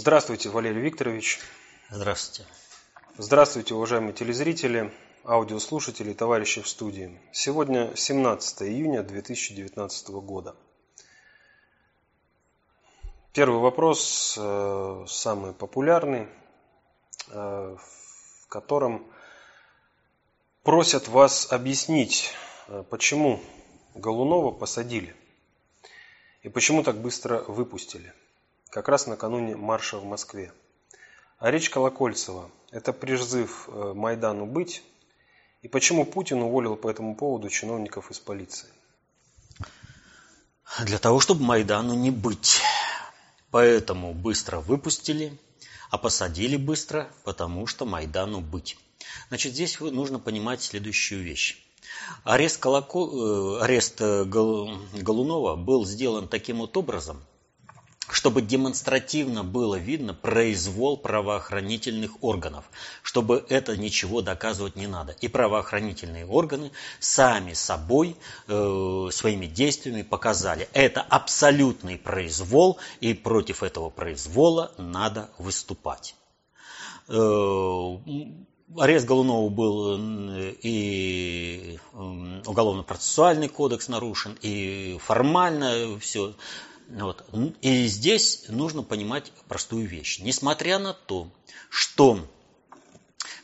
Здравствуйте, Валерий Викторович. Здравствуйте. Здравствуйте, уважаемые телезрители, аудиослушатели, товарищи в студии. Сегодня 17 июня 2019 года. Первый вопрос, э, самый популярный, э, в котором просят вас объяснить, э, почему Голунова посадили и почему так быстро выпустили как раз накануне марша в Москве. А речь Колокольцева – это призыв э, Майдану быть? И почему Путин уволил по этому поводу чиновников из полиции? Для того, чтобы Майдану не быть. Поэтому быстро выпустили, а посадили быстро, потому что Майдану быть. Значит, здесь нужно понимать следующую вещь. Арест, Колоко... Э, арест э, Голунова был сделан таким вот образом – чтобы демонстративно было видно произвол правоохранительных органов, чтобы это ничего доказывать не надо. И правоохранительные органы сами собой, э, своими действиями показали, это абсолютный произвол, и против этого произвола надо выступать. Э, арест Голунова был э, и уголовно-процессуальный кодекс нарушен, и формально все. Вот. И здесь нужно понимать простую вещь. Несмотря на то, что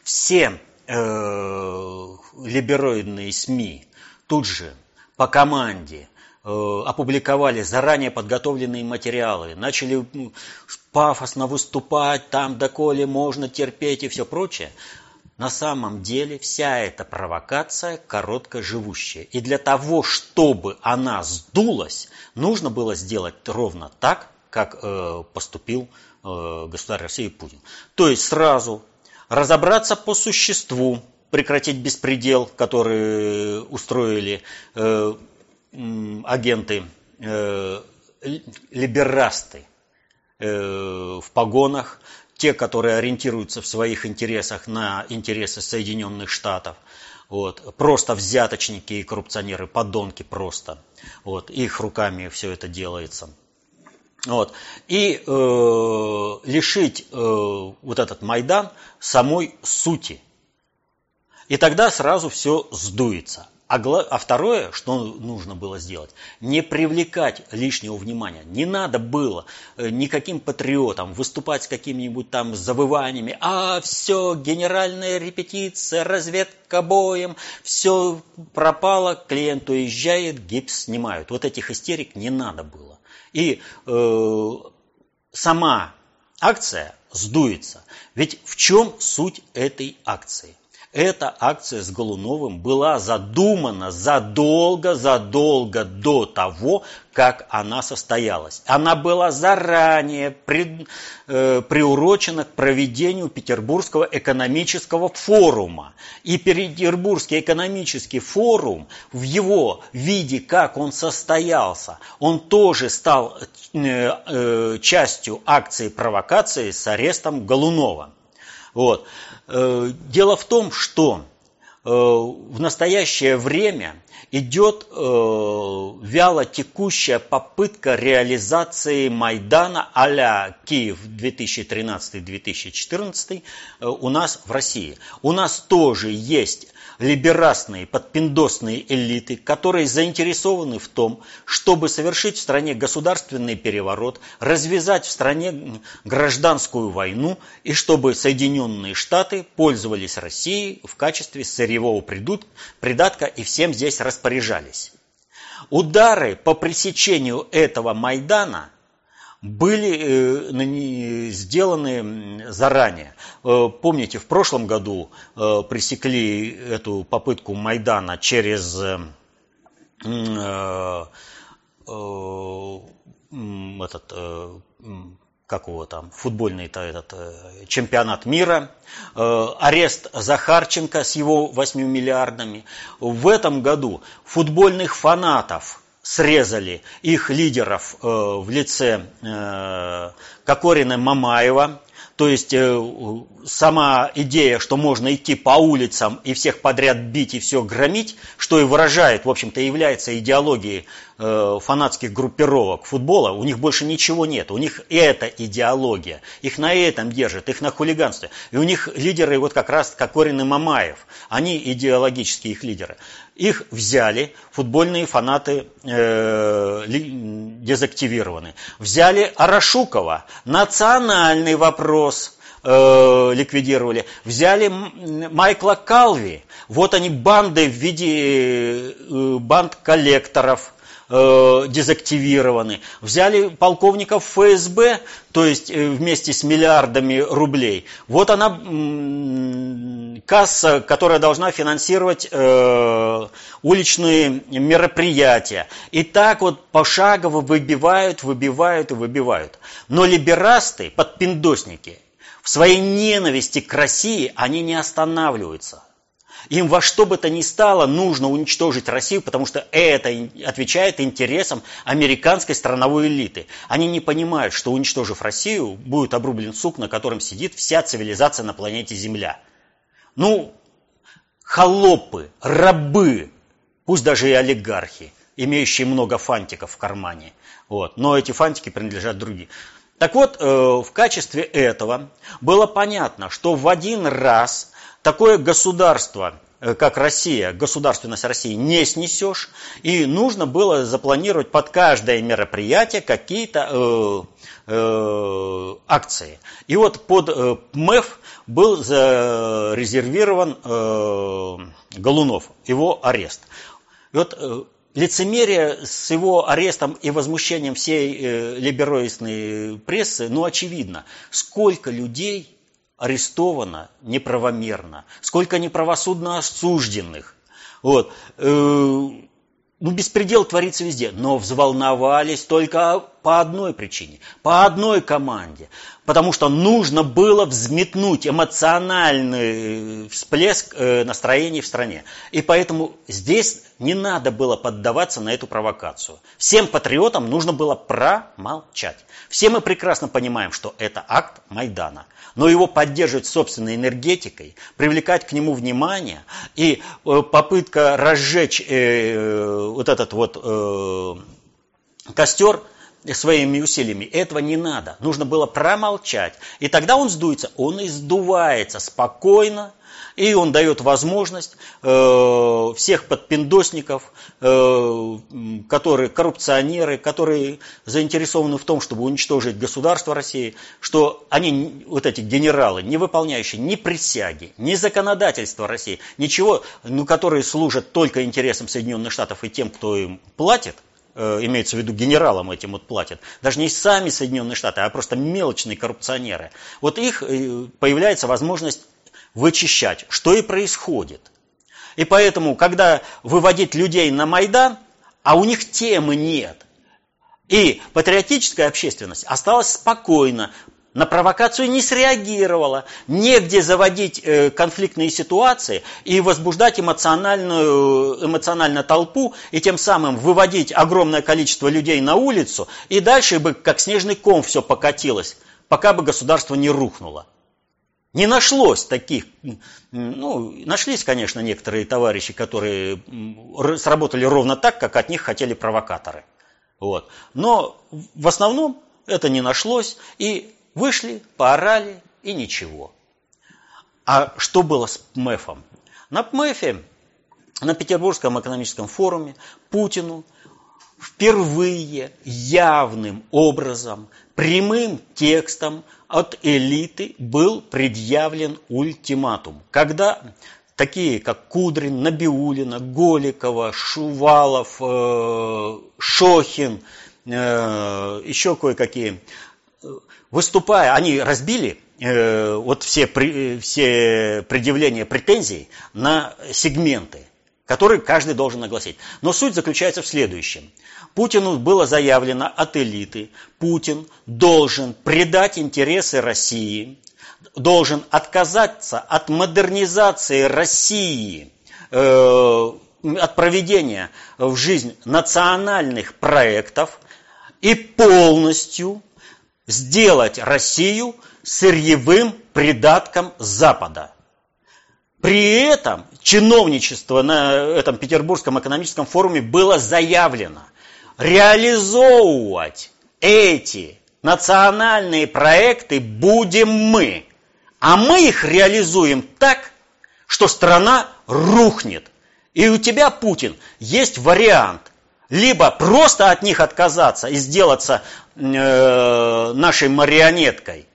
все э, либероидные СМИ тут же по команде э, опубликовали заранее подготовленные материалы, начали ну, пафосно выступать, там доколе можно терпеть и все прочее, на самом деле вся эта провокация короткоживущая. И для того, чтобы она сдулась, нужно было сделать ровно так, как э, поступил э, государь России Путин. То есть сразу разобраться по существу, прекратить беспредел, который устроили э, агенты, либерасты в погонах, те, которые ориентируются в своих интересах на интересы Соединенных Штатов, вот, просто взяточники и коррупционеры, подонки просто, вот, их руками все это делается. Вот. И э, лишить э, вот этот Майдан самой сути. И тогда сразу все сдуется. А, а второе, что нужно было сделать, не привлекать лишнего внимания. Не надо было э, никаким патриотам выступать с какими-нибудь там завываниями. А все, генеральная репетиция, разведка боем, все пропало, клиент уезжает, гипс снимают. Вот этих истерик не надо было. И э, сама акция сдуется. Ведь в чем суть этой акции? Эта акция с Голуновым была задумана задолго-задолго до того, как она состоялась. Она была заранее при, э, приурочена к проведению Петербургского экономического форума. И Петербургский экономический форум в его виде, как он состоялся, он тоже стал э, э, частью акции провокации с арестом Голунова. Вот. Э, дело в том, что э, в настоящее время идет э, вяло текущая попытка реализации Майдана а-ля Киев 2013-2014 у нас в России. У нас тоже есть либерастные, подпиндосные элиты, которые заинтересованы в том, чтобы совершить в стране государственный переворот, развязать в стране гражданскую войну и чтобы Соединенные Штаты пользовались Россией в качестве сырьевого придатка и всем здесь распоряжались. Удары по пресечению этого Майдана были э, сделаны заранее. Э, помните, в прошлом году э, пресекли эту попытку Майдана через этот, как его там, футбольный -то этот, чемпионат мира, арест Захарченко с его 8 миллиардами. В этом году футбольных фанатов – срезали их лидеров э, в лице э, Кокорина Мамаева, То есть э, сама идея, что можно идти по улицам и всех подряд бить и все громить, что и выражает, в общем-то, является идеологией э, фанатских группировок футбола, у них больше ничего нет. У них эта идеология. Их на этом держат, их на хулиганстве. И у них лидеры вот как раз Кокорин и Мамаев. Они идеологические их лидеры. Их взяли, футбольные фанаты э, дезактивированы. Взяли Арашукова, национальный вопрос э, ликвидировали. Взяли Майкла Калви, вот они банды в виде э, банд коллекторов э, дезактивированы. Взяли полковников ФСБ, то есть э, вместе с миллиардами рублей. Вот она касса, которая должна финансировать э, уличные мероприятия. И так вот пошагово выбивают, выбивают и выбивают. Но либерасты, подпиндосники, в своей ненависти к России они не останавливаются. Им во что бы то ни стало нужно уничтожить Россию, потому что это отвечает интересам американской страновой элиты. Они не понимают, что уничтожив Россию, будет обрублен сук, на котором сидит вся цивилизация на планете Земля. Ну, холопы, рабы, пусть даже и олигархи, имеющие много фантиков в кармане. Вот. Но эти фантики принадлежат другим. Так вот, э, в качестве этого было понятно, что в один раз такое государство, э, как Россия, государственность России не снесешь, и нужно было запланировать под каждое мероприятие какие-то э, э, акции. И вот под э, МЭФ был зарезервирован э, Голунов, его арест. И вот э, лицемерие с его арестом и возмущением всей э, либероидной прессы, ну, очевидно. Сколько людей арестовано неправомерно, сколько неправосудно осужденных. Вот. Э, ну, беспредел творится везде, но взволновались только по одной причине, по одной команде. Потому что нужно было взметнуть эмоциональный всплеск э, настроений в стране. И поэтому здесь не надо было поддаваться на эту провокацию. Всем патриотам нужно было промолчать. Все мы прекрасно понимаем, что это акт Майдана но его поддерживать собственной энергетикой, привлекать к нему внимание и э, попытка разжечь э, вот этот вот э, костер своими усилиями. Этого не надо. Нужно было промолчать. И тогда он сдуется. Он и сдувается спокойно, и он дает возможность э, всех подпиндосников, э, которые коррупционеры, которые заинтересованы в том, чтобы уничтожить государство России, что они, вот эти генералы, не выполняющие ни присяги, ни законодательства России, ничего, ну, которые служат только интересам Соединенных Штатов и тем, кто им платит, имеется в виду генералам этим вот платят, даже не сами Соединенные Штаты, а просто мелочные коррупционеры. Вот их э, появляется возможность вычищать, что и происходит. И поэтому, когда выводить людей на Майдан, а у них темы нет, и патриотическая общественность осталась спокойна, на провокацию не среагировала, негде заводить э, конфликтные ситуации и возбуждать эмоциональную, эмоционально толпу, и тем самым выводить огромное количество людей на улицу, и дальше бы как снежный ком все покатилось, пока бы государство не рухнуло. Не нашлось таких, ну, нашлись, конечно, некоторые товарищи, которые сработали ровно так, как от них хотели провокаторы. Вот. Но в основном это не нашлось, и вышли, поорали, и ничего. А что было с МЭФом? На МЭФе, на Петербургском экономическом форуме, Путину впервые явным образом, прямым текстом от элиты был предъявлен ультиматум. Когда такие, как Кудрин, Набиулина, Голикова, Шувалов, э, Шохин, э, еще кое-какие, выступая, они разбили э, вот все, все предъявления претензий на сегменты, которые каждый должен огласить. Но суть заключается в следующем – Путину было заявлено от элиты, Путин должен предать интересы России, должен отказаться от модернизации России, э, от проведения в жизнь национальных проектов и полностью сделать Россию сырьевым придатком Запада. При этом чиновничество на этом Петербургском экономическом форуме было заявлено реализовывать эти национальные проекты будем мы. А мы их реализуем так, что страна рухнет. И у тебя, Путин, есть вариант. Либо просто от них отказаться и сделаться э, нашей марионеткой.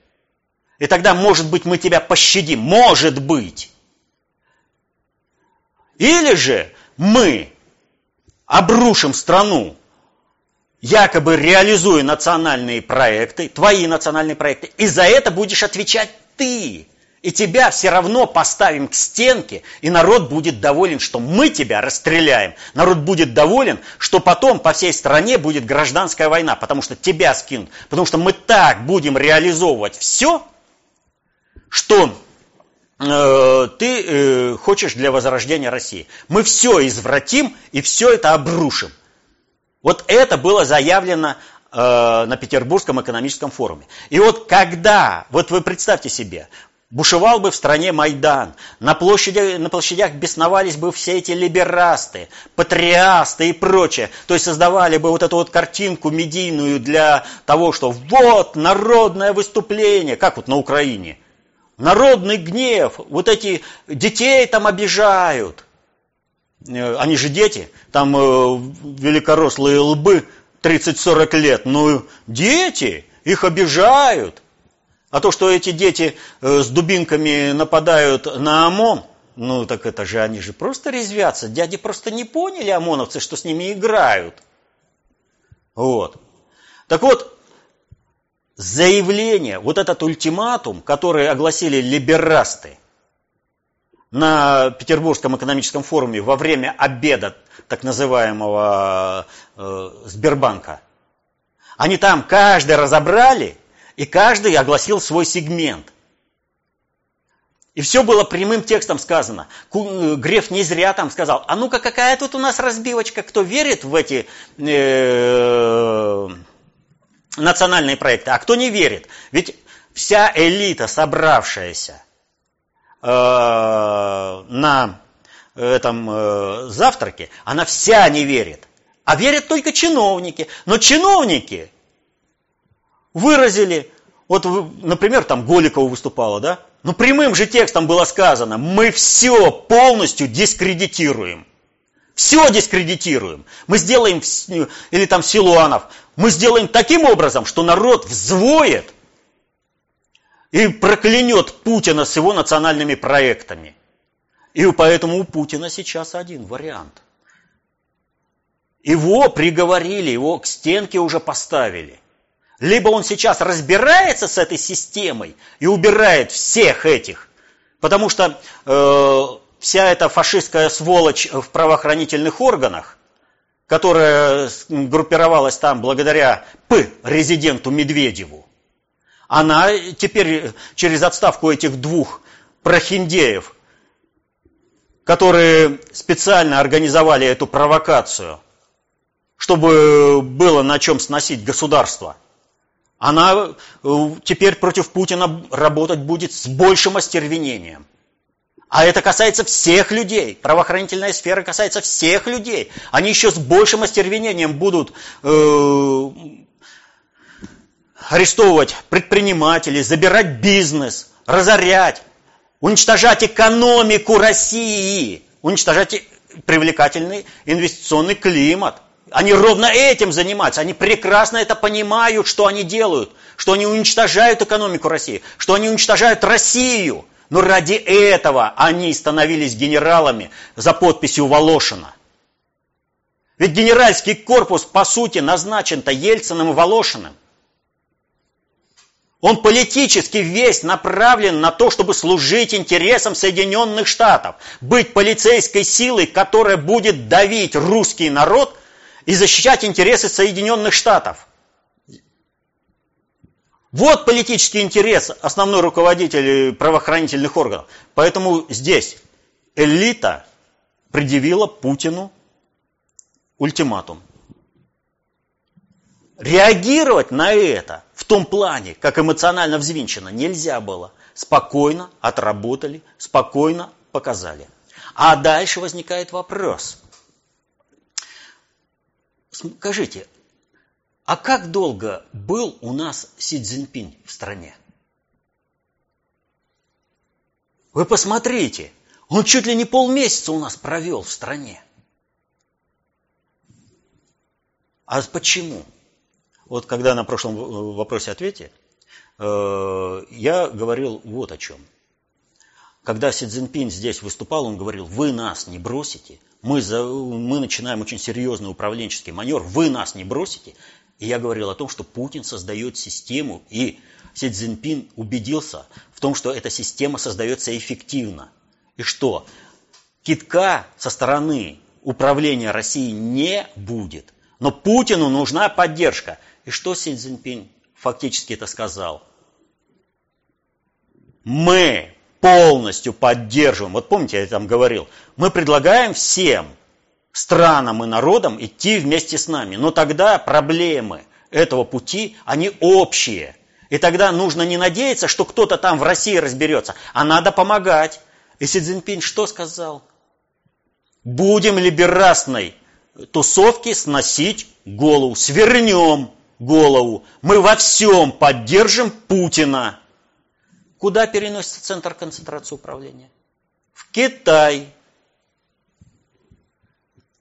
И тогда, может быть, мы тебя пощадим. Может быть. Или же мы обрушим страну, якобы реализуя национальные проекты, твои национальные проекты, и за это будешь отвечать ты. И тебя все равно поставим к стенке, и народ будет доволен, что мы тебя расстреляем. Народ будет доволен, что потом по всей стране будет гражданская война, потому что тебя скинут. Потому что мы так будем реализовывать все, что э, ты э, хочешь для возрождения России. Мы все извратим и все это обрушим. Вот это было заявлено э, на Петербургском экономическом форуме. И вот когда, вот вы представьте себе, Бушевал бы в стране Майдан, на, площади, на площадях бесновались бы все эти либерасты, патриасты и прочее. То есть создавали бы вот эту вот картинку медийную для того, что вот народное выступление, как вот на Украине. Народный гнев, вот эти детей там обижают. Э, они же дети, там э, великорослые лбы 30-40 лет, ну дети, их обижают. А то, что эти дети э, с дубинками нападают на ОМОН, ну так это же они же просто резвятся. Дяди просто не поняли, ОМОНовцы, что с ними играют. Вот. Так вот, заявление, вот этот ультиматум, который огласили либерасты на Петербургском экономическом форуме во время обеда так называемого э, Сбербанка, они там каждый разобрали и каждый огласил свой сегмент. И все было прямым текстом сказано. Э, Греф не зря там сказал, а ну-ка какая тут у нас разбивочка, кто верит в эти э, национальные проекты, а кто не верит. Ведь вся элита, собравшаяся э, на этом э, завтраке, она вся не верит. А верят только чиновники. Но чиновники выразили, вот, например, там Голикова выступала, да? Но прямым же текстом было сказано, мы все полностью дискредитируем. Все дискредитируем. Мы сделаем, или там Силуанов, мы сделаем таким образом, что народ взвоет и проклянет Путина с его национальными проектами. И поэтому у Путина сейчас один вариант. Его приговорили, его к стенке уже поставили. Либо он сейчас разбирается с этой системой и убирает всех этих, потому что э, вся эта фашистская сволочь в правоохранительных органах, которая группировалась там благодаря П. резиденту Медведеву, она теперь через отставку этих двух прохиндеев, которые специально организовали эту провокацию, чтобы было на чем сносить государство – она э, теперь против Путина работать будет с большим остервенением. А это касается всех людей. Правоохранительная сфера касается всех людей. Они еще с большим остервенением будут э, арестовывать предпринимателей, забирать бизнес, разорять, уничтожать экономику России, уничтожать привлекательный инвестиционный климат – они ровно этим занимаются. Они прекрасно это понимают, что они делают. Что они уничтожают экономику России. Что они уничтожают Россию. Но ради этого они становились генералами за подписью Волошина. Ведь генеральский корпус, по сути, назначен-то Ельциным и Волошиным. Он политически весь направлен на то, чтобы служить интересам Соединенных Штатов, быть полицейской силой, которая будет давить русский народ и защищать интересы Соединенных Штатов. Вот политический интерес основной руководитель правоохранительных органов. Поэтому здесь элита предъявила Путину ультиматум. реагировать на это в том плане, как эмоционально взвинчено, нельзя было. Спокойно отработали, спокойно показали. А дальше возникает вопрос. Скажите, а как долго был у нас Си Цзиньпинь в стране? Вы посмотрите, он чуть ли не полмесяца у нас провел в стране. А почему? Вот когда на прошлом вопросе ответе, э, я говорил вот о чем. Когда Си Цзиньпин здесь выступал, он говорил, вы нас не бросите, мы, за, мы начинаем очень серьезный управленческий маневр, вы нас не бросите. И я говорил о том, что Путин создает систему, и Си Цзиньпин убедился в том, что эта система создается эффективно. И что китка со стороны управления Россией не будет. Но Путину нужна поддержка – и что Си Цзиньпин фактически это сказал? Мы полностью поддерживаем, вот помните, я там говорил, мы предлагаем всем странам и народам идти вместе с нами, но тогда проблемы этого пути, они общие. И тогда нужно не надеяться, что кто-то там в России разберется, а надо помогать. И Си Цзиньпин что сказал? Будем либерастной тусовки сносить голову, свернем голову. Мы во всем поддержим Путина. Куда переносится центр концентрации управления? В Китай.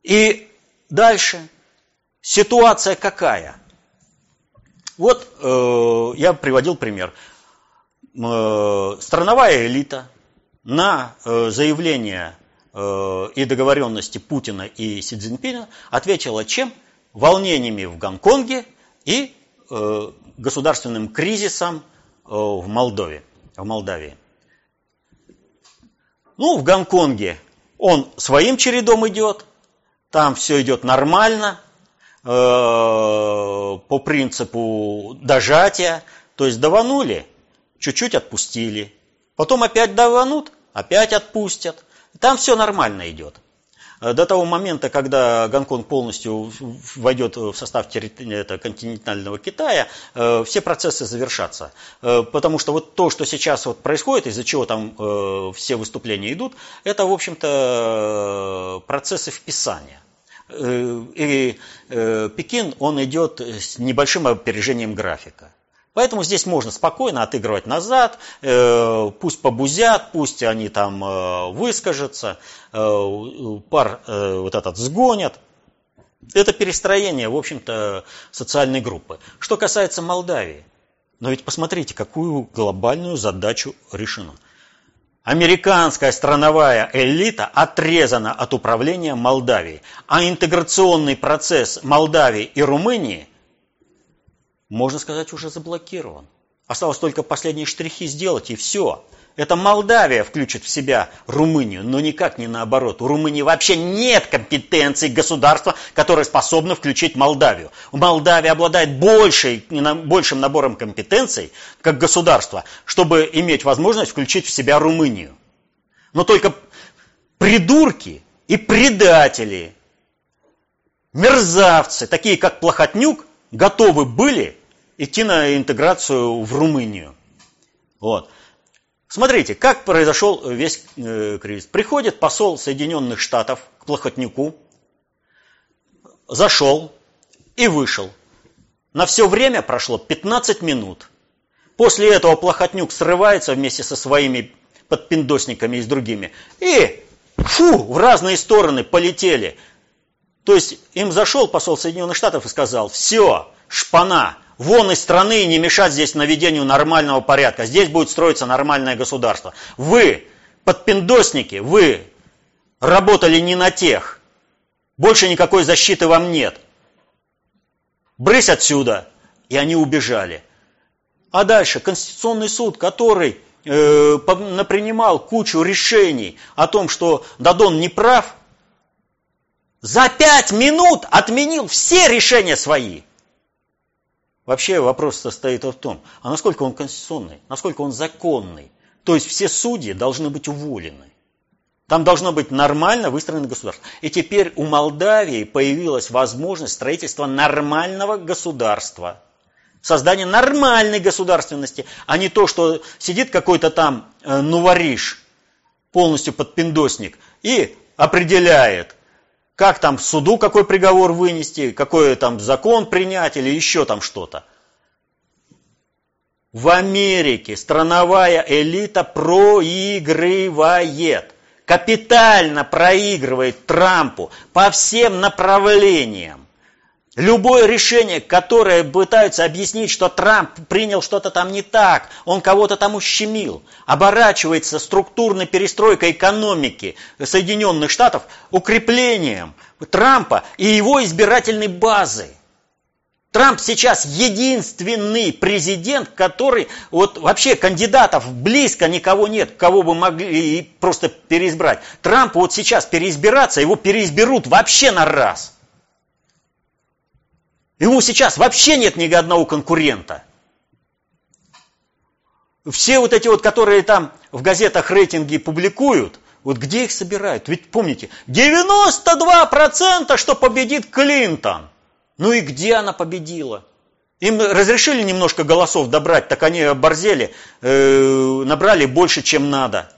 И дальше. Ситуация какая? Вот э, я приводил пример. Э, страновая элита на э, заявление э, и договоренности Путина и Си Цзиньпина ответила чем? Волнениями в Гонконге и э, государственным кризисом э, в Молдове, в Молдавии. Ну, в Гонконге он своим чередом идет, там все идет нормально, э, по принципу дожатия, то есть даванули, чуть-чуть отпустили, потом опять даванут, опять отпустят, там все нормально идет. Э, до того момента, когда Гонконг полностью войдет в состав это, континентального Китая, э, все процессы завершатся. Э, потому что вот то, что сейчас вот происходит, из-за чего там все выступления идут, это, в общем-то, процессы вписания. И Пекин, он идет с небольшим опережением графика. Поэтому здесь можно спокойно отыгрывать назад, э, пусть побузят, пусть они там э, выскажутся, э, пар вот этот сгонят. Это перестроение, в общем-то, социальной группы. Что касается Молдавии, но ведь посмотрите, какую глобальную задачу решено. Американская страновая элита отрезана от управления Молдавией, а интеграционный процесс Молдавии и Румынии – можно сказать, уже заблокирован. Осталось только последние штрихи сделать, и все. Это Молдавия включит в себя Румынию, но никак не наоборот. У Румынии вообще нет компетенций государства, которое способно включить Молдавию. Молдавия обладает большей, большим набором компетенций, как государство, чтобы иметь возможность включить в себя Румынию. Но только придурки и предатели, мерзавцы, такие как Плохотнюк, готовы были идти на интеграцию в Румынию. Вот. Смотрите, как произошел весь э, кризис. Приходит посол Соединенных Штатов к Плохотнюку, зашел и вышел. На все время прошло 15 минут. После этого Плохотнюк срывается вместе со своими подпиндосниками и с другими. И фу, в разные стороны полетели. То есть им зашел посол Соединенных Штатов и сказал, все, шпана, вон из страны и не мешать здесь наведению нормального порядка. Здесь будет строиться нормальное государство. Вы, подпиндосники, вы работали не на тех. Больше никакой защиты вам нет. Брысь отсюда. И они убежали. А дальше Конституционный суд, который э, напринимал кучу решений о том, что Дадон не прав, за пять минут отменил все решения свои. Вообще вопрос состоит в том, а насколько он конституционный, насколько он законный. То есть все судьи должны быть уволены. Там должно быть нормально выстроено государство. И теперь у Молдавии появилась возможность строительства нормального государства. Создание нормальной государственности, а не то, что сидит какой-то там э, нувориш, полностью подпиндосник, и определяет, как там суду какой приговор вынести, какой там закон принять или еще там что-то. В Америке страновая элита проигрывает, капитально проигрывает Трампу по всем направлениям. Любое решение, которое пытаются объяснить, что Трамп принял что-то там не так, он кого-то там ущемил, оборачивается структурной перестройкой экономики Соединенных Штатов укреплением Трампа и его избирательной базы. Трамп сейчас единственный президент, который, вот вообще кандидатов близко никого нет, кого бы могли просто переизбрать. Трамп вот сейчас переизбираться, его переизберут вообще на раз. Ему сейчас вообще нет ни одного конкурента. Все вот эти вот, которые там в газетах рейтинги публикуют, вот где их собирают? Ведь помните, 92% что победит Клинтон. Ну и где она победила? Им разрешили немножко голосов добрать, так они оборзели, э, набрали больше, чем надо.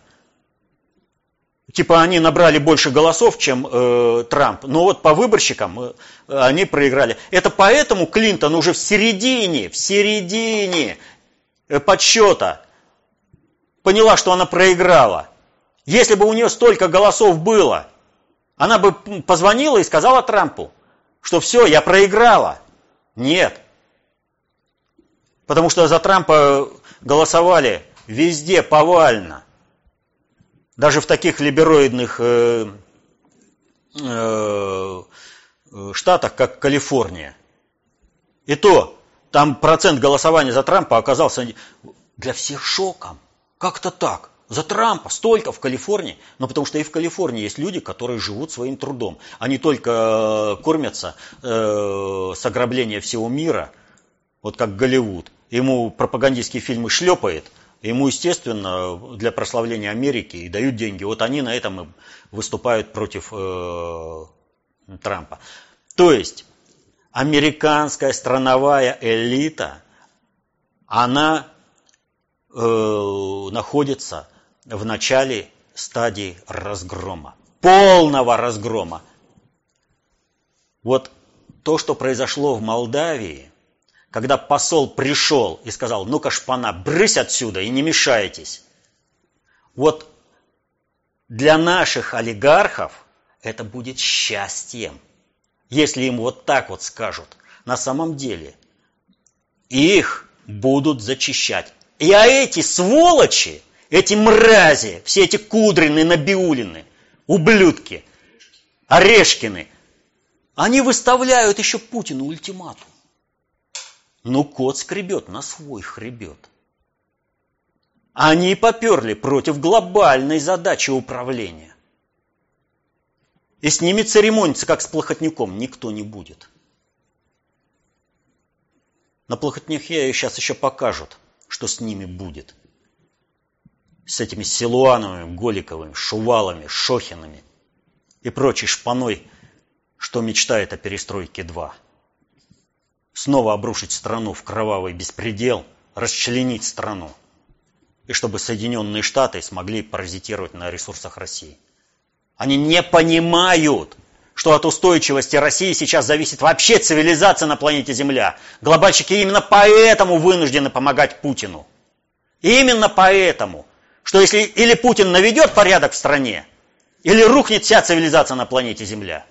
Типа они набрали больше голосов, чем э, Трамп. Но вот по выборщикам э, они проиграли. Это поэтому Клинтон уже в середине, в середине э, подсчета поняла, что она проиграла. Если бы у нее столько голосов было, она бы позвонила и сказала Трампу, что все, я проиграла. Нет. Потому что за Трампа голосовали везде повально. Даже в таких либероидных э, э, штатах, как Калифорния. И то, там процент голосования за Трампа оказался для всех шоком. Как-то так. За Трампа столько в Калифорнии, но потому что и в Калифорнии есть люди, которые живут своим трудом. Они только э, кормятся э, с ограбления всего мира, вот как Голливуд. Ему пропагандистские фильмы шлепает, ему, естественно, для прославления Америки и дают деньги. Вот они на этом выступают против э, Трампа. То есть американская страновая элита, она э, находится в начале стадии разгрома, полного разгрома. Вот то, что произошло в Молдавии, когда посол пришел и сказал, ну-ка, шпана, брысь отсюда и не мешайтесь. Вот для наших олигархов это будет счастьем, если им вот так вот скажут. На самом деле их будут зачищать. И а эти сволочи, эти мрази, все эти кудрины, набиулины, ублюдки, орешкины, они выставляют еще Путину ультиматум. Ну, кот скребет на свой хребет. Они поперли против глобальной задачи управления. И с ними церемониться, как с плохотником, никто не будет. На плохотнике сейчас еще покажут, что с ними будет с этими Силуановыми, Голиковыми, Шувалами, Шохинами и прочей шпаной, что мечтает о перестройке 2. Снова обрушить страну в кровавый беспредел, расчленить страну. И чтобы Соединенные Штаты смогли паразитировать на ресурсах России. Они не понимают, что от устойчивости России сейчас зависит вообще цивилизация на планете Земля. Глобальщики именно поэтому вынуждены помогать Путину. Именно поэтому что если или Путин наведет порядок в стране, или рухнет вся цивилизация на планете Земля.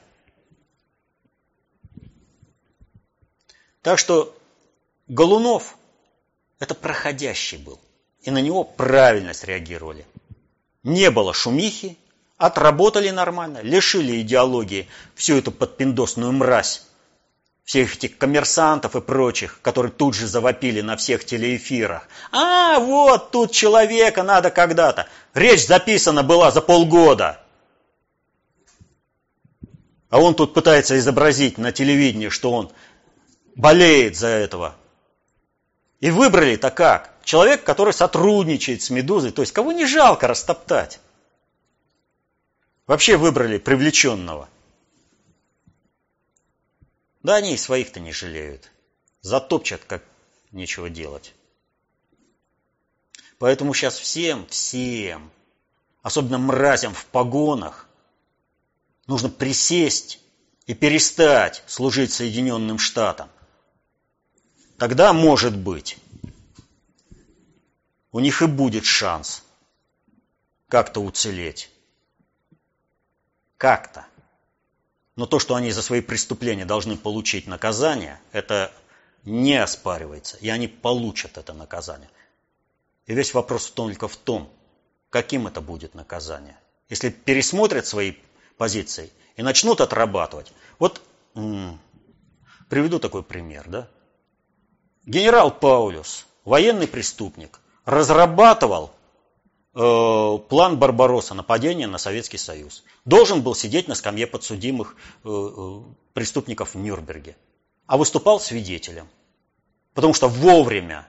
Так что Голунов это проходящий был. И на него правильно среагировали. Не было шумихи, отработали нормально, лишили идеологии всю эту подпиндосную мразь всех этих коммерсантов и прочих, которые тут же завопили на всех телеэфирах. А, вот тут человека надо когда-то. Речь записана была за полгода. А он тут пытается изобразить на телевидении, что он болеет за этого. И выбрали-то как? Человек, который сотрудничает с «Медузой», то есть кого не жалко растоптать. Вообще выбрали привлеченного. Да они и своих-то не жалеют. Затопчат, как нечего делать. Поэтому сейчас всем, всем, особенно мразям в погонах, нужно присесть и перестать служить Соединенным Штатам. Тогда, может быть, у них и будет шанс как-то уцелеть. Как-то. Но то, что они за свои преступления должны получить наказание, это не оспаривается, и они получат это наказание. И весь вопрос только в том, каким это будет наказание. Если пересмотрят свои позиции и начнут отрабатывать. Вот приведу такой пример. Да? Генерал Паулюс, военный преступник, разрабатывал план Барбароса, нападения на Советский Союз. Должен был сидеть на скамье подсудимых э, э, преступников в Нюрнберге а выступал свидетелем. Потому что вовремя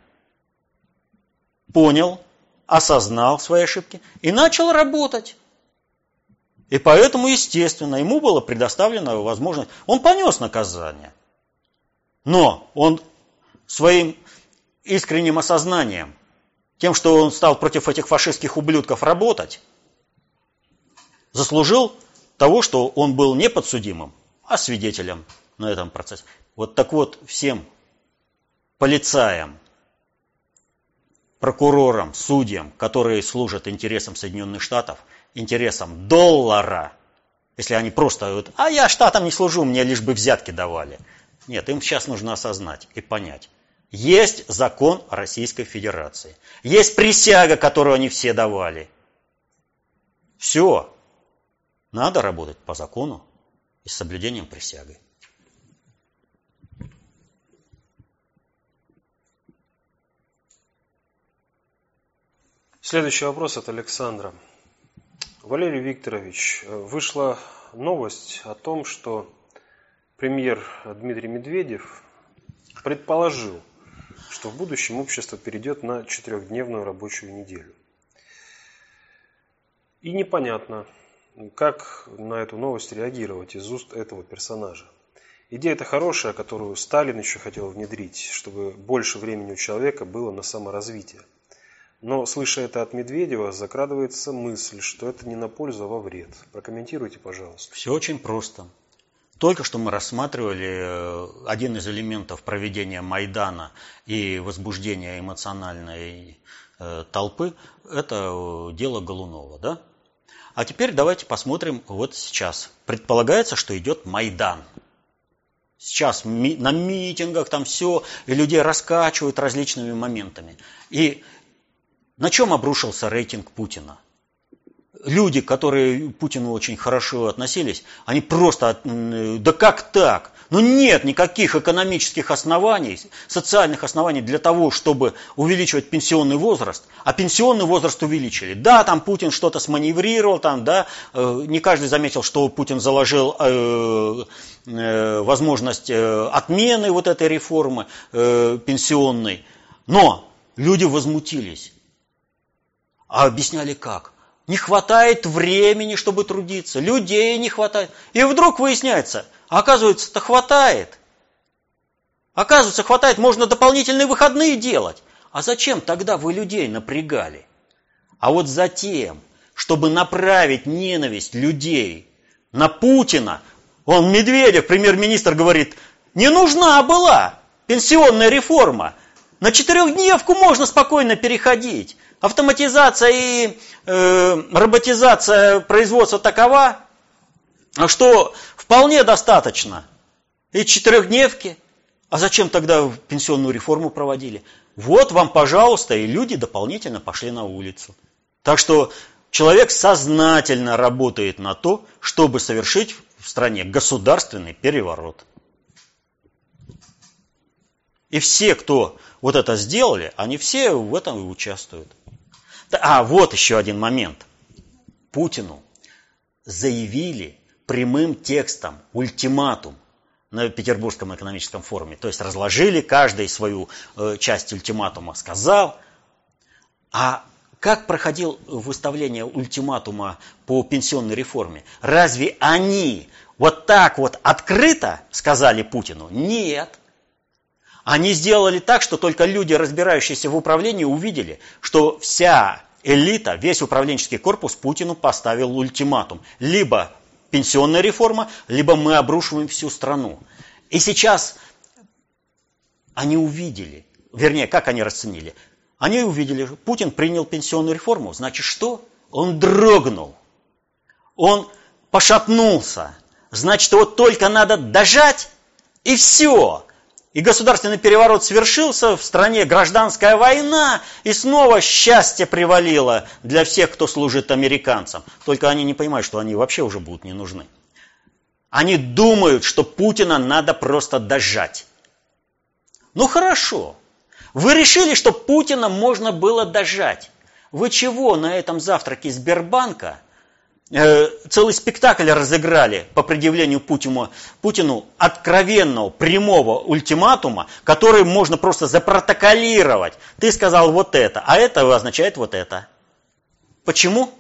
понял, осознал свои ошибки и начал работать. И поэтому, естественно, ему была предоставлена возможность. Он понес наказание. Но он своим искренним осознанием, тем, что он стал против этих фашистских ублюдков работать, заслужил того, что он был не подсудимым, а свидетелем на этом процессе. Вот так вот всем полицаям, прокурорам, судьям, которые служат интересам Соединенных Штатов, интересам доллара, если они просто, вот, а я штатам не служу, мне лишь бы взятки давали. Нет, им сейчас нужно осознать и понять. Есть закон Российской Федерации. Есть присяга, которую они все давали. Все. Надо работать по закону и с соблюдением присяги. Следующий вопрос от Александра. Валерий Викторович, вышла новость о том, что премьер Дмитрий Медведев предположил, что в будущем общество перейдет на четырехдневную рабочую неделю. И непонятно, как на эту новость реагировать из уст этого персонажа. Идея это хорошая, которую Сталин еще хотел внедрить, чтобы больше времени у человека было на саморазвитие. Но, слыша это от Медведева, закрадывается мысль, что это не на пользу, а во вред. Прокомментируйте, пожалуйста. Все очень просто. Только что мы рассматривали э, один из элементов проведения Майдана и возбуждения эмоциональной э, толпы. Это э, дело Голунова. Да? А теперь давайте посмотрим вот сейчас. Предполагается, что идет Майдан. Сейчас на митингах там все, и людей раскачивают различными моментами. И на чем обрушился рейтинг Путина? Люди, которые к Путину очень хорошо относились, они просто, да как так? Ну нет никаких экономических оснований, социальных оснований для того, чтобы увеличивать пенсионный возраст, а пенсионный возраст увеличили. Да, там Путин что-то сманеврировал, там, да, э, не каждый заметил, что Путин заложил э, э, возможность э, отмены вот этой реформы э, пенсионной, но люди возмутились. А объясняли как? Не хватает времени, чтобы трудиться, людей не хватает. И вдруг выясняется, оказывается-то хватает. Оказывается, хватает, можно дополнительные выходные делать. А зачем тогда вы людей напрягали? А вот затем, чтобы направить ненависть людей на Путина, он, Медведев, премьер-министр, говорит, не нужна была пенсионная реформа. На четырехдневку можно спокойно переходить. Автоматизация и э, роботизация производства такова, что вполне достаточно и четырехдневки. А зачем тогда пенсионную реформу проводили? Вот вам, пожалуйста, и люди дополнительно пошли на улицу. Так что человек сознательно работает на то, чтобы совершить в стране государственный переворот. И все, кто вот это сделали, они все в этом и участвуют. А, вот еще один момент. Путину заявили прямым текстом ультиматум на Петербургском экономическом форуме. То есть разложили каждый свою э, часть ультиматума, сказал. А как проходил выставление ультиматума по пенсионной реформе? Разве они вот так вот открыто сказали Путину? Нет. Они сделали так, что только люди, разбирающиеся в управлении, увидели, что вся элита, весь управленческий корпус Путину поставил ультиматум. Либо пенсионная реформа, либо мы обрушиваем всю страну. И сейчас они увидели, вернее, как они расценили? Они увидели, что Путин принял пенсионную реформу. Значит, что? Он дрогнул. Он пошатнулся. Значит, вот только надо дожать, и все. И государственный переворот свершился, в стране гражданская война, и снова счастье привалило для всех, кто служит американцам. Только они не понимают, что они вообще уже будут не нужны. Они думают, что Путина надо просто дожать. Ну хорошо, вы решили, что Путина можно было дожать. Вы чего на этом завтраке Сбербанка целый спектакль разыграли по предъявлению Путину, Путину откровенного, прямого ультиматума, который можно просто запротоколировать. Ты сказал вот это, а это означает вот это. Почему?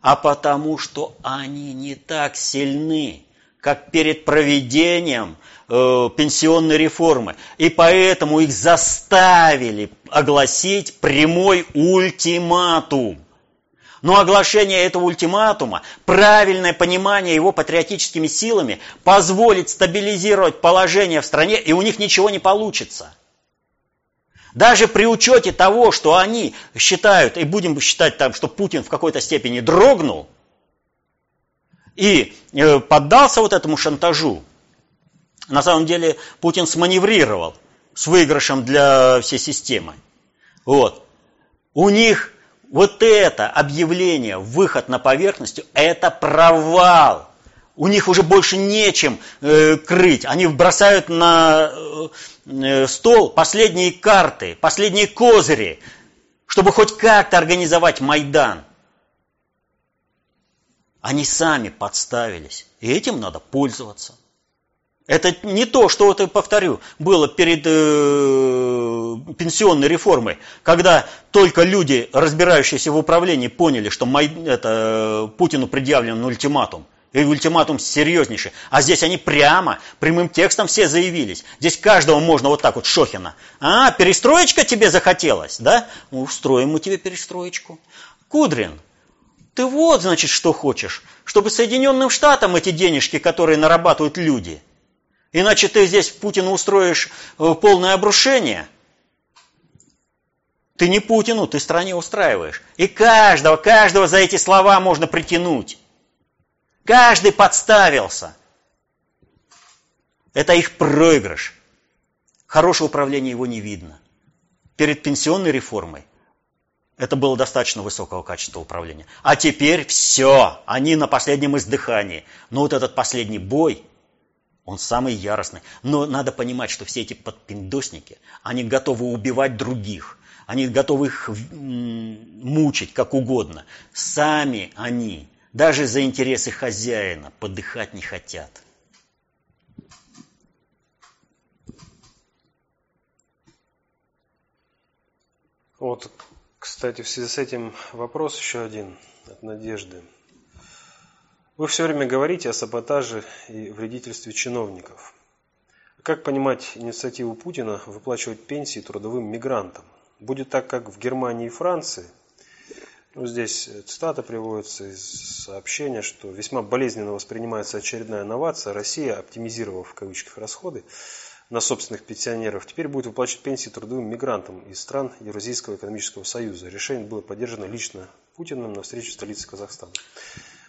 А потому что они не так сильны, как перед проведением э, пенсионной реформы. И поэтому их заставили огласить прямой ультиматум. Но оглашение этого ультиматума, правильное понимание его патриотическими силами позволит стабилизировать положение в стране, и у них ничего не получится. Даже при учете того, что они считают, и будем считать там, что Путин в какой-то степени дрогнул и э, поддался вот этому шантажу, на самом деле Путин сманеврировал с выигрышем для всей системы. Вот. У них вот это объявление, выход на поверхность, это провал. У них уже больше нечем э, крыть. Они бросают на э, стол последние карты, последние козыри, чтобы хоть как-то организовать Майдан. Они сами подставились, и этим надо пользоваться. Это не то, что, вот я повторю, было перед э, пенсионной реформой, когда только люди, разбирающиеся в управлении, поняли, что Май, это, Путину предъявлен ультиматум. И ультиматум серьезнейший. А здесь они прямо, прямым текстом все заявились. Здесь каждого можно вот так вот, Шохина. А, перестроечка тебе захотелось, да? Ну, устроим мы тебе перестроечку. Кудрин, ты вот, значит, что хочешь. Чтобы Соединенным Штатам эти денежки, которые нарабатывают люди – Иначе ты здесь Путину устроишь э, полное обрушение. Ты не Путину, ты стране устраиваешь. И каждого, каждого за эти слова можно притянуть. Каждый подставился. Это их проигрыш. Хорошее управление его не видно. Перед пенсионной реформой это было достаточно высокого качества управления. А теперь все, они на последнем издыхании. Но вот этот последний бой – он самый яростный. Но надо понимать, что все эти подпиндосники, они готовы убивать других. Они готовы их мучить как угодно. Сами они, даже за интересы хозяина, подыхать не хотят. Вот, кстати, в связи с этим вопрос еще один от Надежды. Вы все время говорите о саботаже и вредительстве чиновников. Как понимать инициативу Путина выплачивать пенсии трудовым мигрантам? Будет так, как в Германии и Франции? Ну, здесь цитата приводится из сообщения, что весьма болезненно воспринимается очередная новация. Россия, оптимизировав в кавычках расходы на собственных пенсионеров, теперь будет выплачивать пенсии трудовым мигрантам из стран Евразийского экономического союза. Решение было поддержано лично Путиным на встрече в столице Казахстана.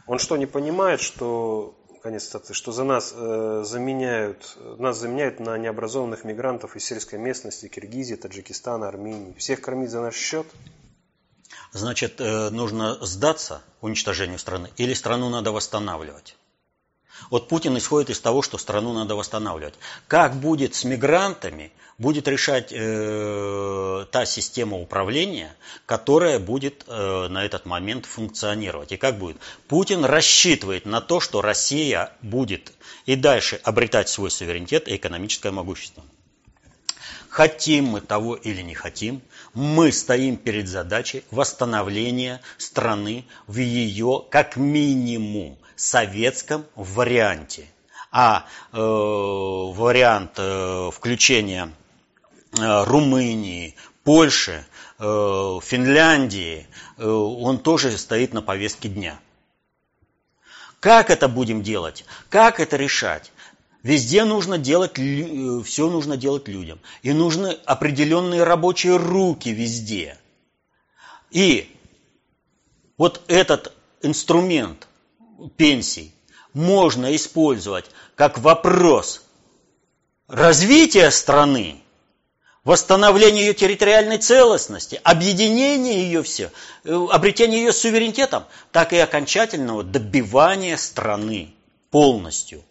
Он что, не понимает, что, конец цитаты, что за нас э, заменяют, нас заменяют на необразованных мигрантов из сельской местности, Киргизии, Таджикистана, Армении. Всех кормить за наш счет? Значит, э, нужно сдаться уничтожению страны или страну надо восстанавливать? Вот Путин исходит из того, что страну надо восстанавливать. Как будет с мигрантами, будет решать э, та система управления, которая будет э, на этот момент функционировать. И как будет? Путин рассчитывает на то, что Россия будет и дальше обретать свой суверенитет и экономическое могущество. хотим мы того или не хотим, мы стоим перед задачей восстановления страны в ее, как минимум, советском варианте. А э, вариант э, включения э, Румынии, Польши, э, Финляндии, э, он тоже стоит на повестке дня. Как это будем делать? Как это решать? Везде нужно делать, э, все нужно делать людям. И нужны определенные рабочие руки везде. И вот этот инструмент пенсий можно использовать как вопрос развития страны, восстановления ее территориальной целостности, объединения ее все, э, обретения ее суверенитетом, так и окончательного добивания страны полностью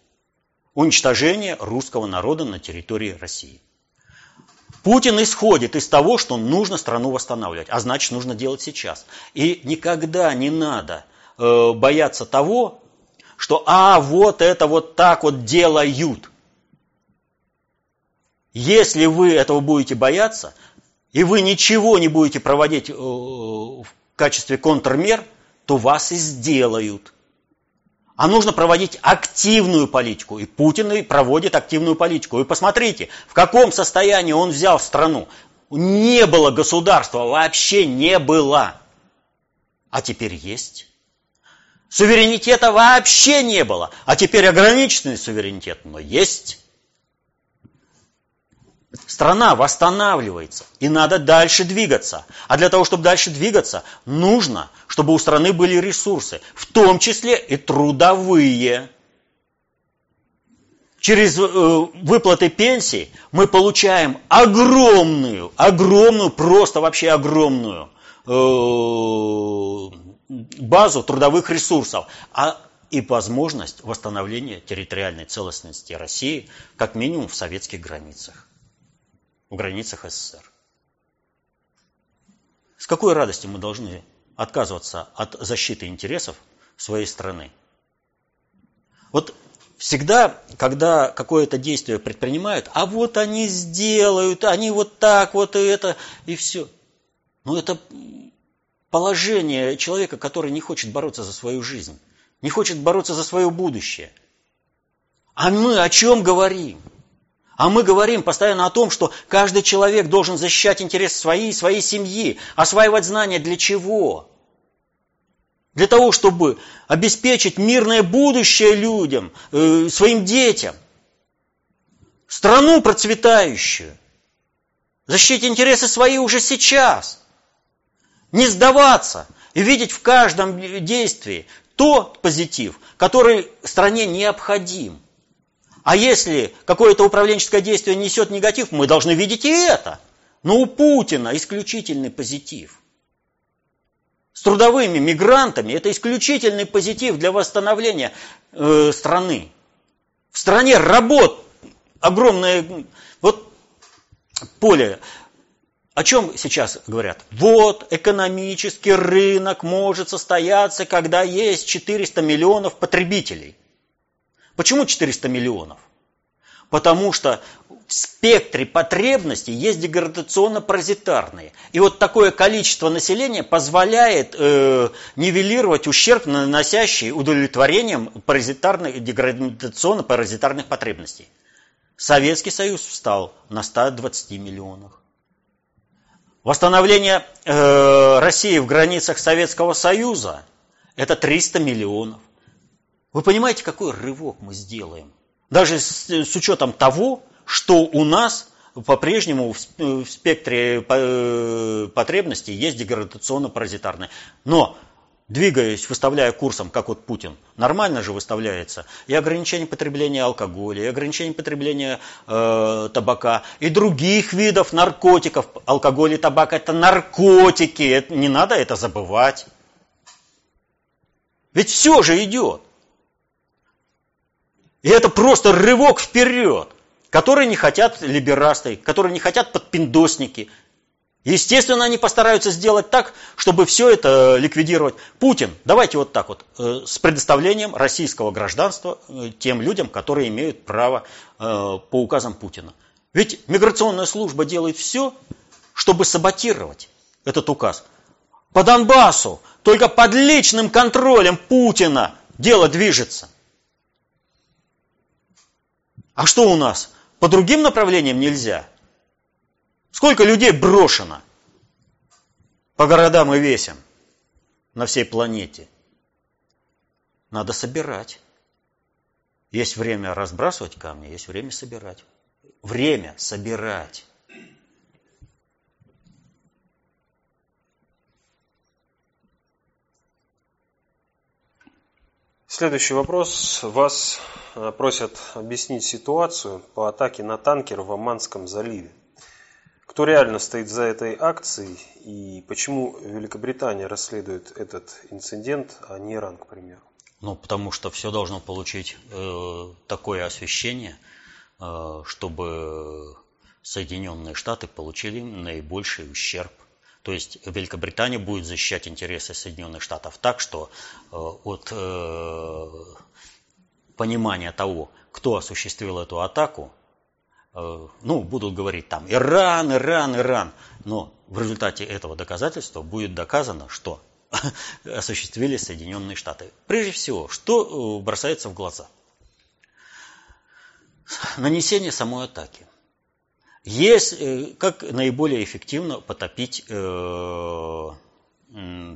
уничтожение русского народа на территории России. Путин исходит из того, что нужно страну восстанавливать, а значит нужно делать сейчас. И никогда не надо э, бояться того, что а вот это вот так вот делают. Если вы этого будете бояться, и вы ничего не будете проводить э, в качестве контрмер, то вас и сделают а нужно проводить активную политику. И Путин и проводит активную политику. И посмотрите, в каком состоянии он взял страну. Не было государства, вообще не было. А теперь есть. Суверенитета вообще не было, а теперь ограниченный суверенитет, но есть. Страна восстанавливается, и надо дальше двигаться. А для того, чтобы дальше двигаться, нужно, чтобы у страны были ресурсы, в том числе и трудовые. Через э, выплаты пенсий мы получаем огромную, огромную, просто вообще огромную э, базу трудовых ресурсов. А и возможность восстановления территориальной целостности России, как минимум в советских границах в границах СССР. С какой радостью мы должны отказываться от защиты интересов своей страны? Вот всегда, когда какое-то действие предпринимают, а вот они сделают, они вот так вот и это, и все. Ну, это положение человека, который не хочет бороться за свою жизнь, не хочет бороться за свое будущее. А мы о чем говорим? А мы говорим постоянно о том, что каждый человек должен защищать интересы своей, своей семьи, осваивать знания для чего? Для того, чтобы обеспечить мирное будущее людям, э, своим детям, страну процветающую, защитить интересы свои уже сейчас, не сдаваться и видеть в каждом действии тот позитив, который стране необходим. А если какое-то управленческое действие несет негатив, мы должны видеть и это. Но у Путина исключительный позитив. С трудовыми мигрантами это исключительный позитив для восстановления э, страны. В стране работ огромное вот поле. О чем сейчас говорят? Вот экономический рынок может состояться, когда есть 400 миллионов потребителей – Почему 400 миллионов? Потому что в спектре потребностей есть деградационно-паразитарные. И вот такое количество населения позволяет э, нивелировать ущерб, наносящий удовлетворением паразитарных, деградационно-паразитарных потребностей. Советский Союз встал на 120 миллионах. Восстановление э, России в границах Советского Союза – это 300 миллионов. Вы понимаете, какой рывок мы сделаем? Даже с, с учетом того, что у нас по-прежнему в, в спектре э, потребностей есть деградационно-паразитарные. Но двигаясь, выставляя курсом, как вот Путин, нормально же выставляется и ограничение потребления алкоголя, и ограничение потребления э, табака, и других видов наркотиков. Алкоголь и табак – это наркотики, это, не надо это забывать. Ведь все же идет. И это просто рывок вперед, которые не хотят либерасты, которые не хотят подпиндосники. Естественно, они постараются сделать так, чтобы все это ликвидировать. Путин, давайте вот так вот, э, с предоставлением российского гражданства э, тем людям, которые имеют право э, по указам Путина. Ведь миграционная служба делает все, чтобы саботировать этот указ. По Донбассу, только под личным контролем Путина дело движется. А что у нас? По другим направлениям нельзя. Сколько людей брошено по городам и весям на всей планете? Надо собирать. Есть время разбрасывать камни, есть время собирать. Время собирать. Следующий вопрос. Вас э, просят объяснить ситуацию по атаке на танкер в Оманском заливе. Кто реально стоит за этой акцией и почему Великобритания расследует этот инцидент, а не Иран, к примеру? Ну, потому что все должно получить э, такое освещение, э, чтобы Соединенные Штаты получили наибольший ущерб. То есть Великобритания будет защищать интересы Соединенных Штатов так, что э, от э, понимания того, кто осуществил эту атаку, ну, будут говорить там Иран, Иран, Иран, но в результате этого доказательства будет доказано, что осуществили Соединенные Штаты. Прежде всего, что э, бросается в глаза? Нанесение самой атаки. Есть, э, как наиболее эффективно потопить э,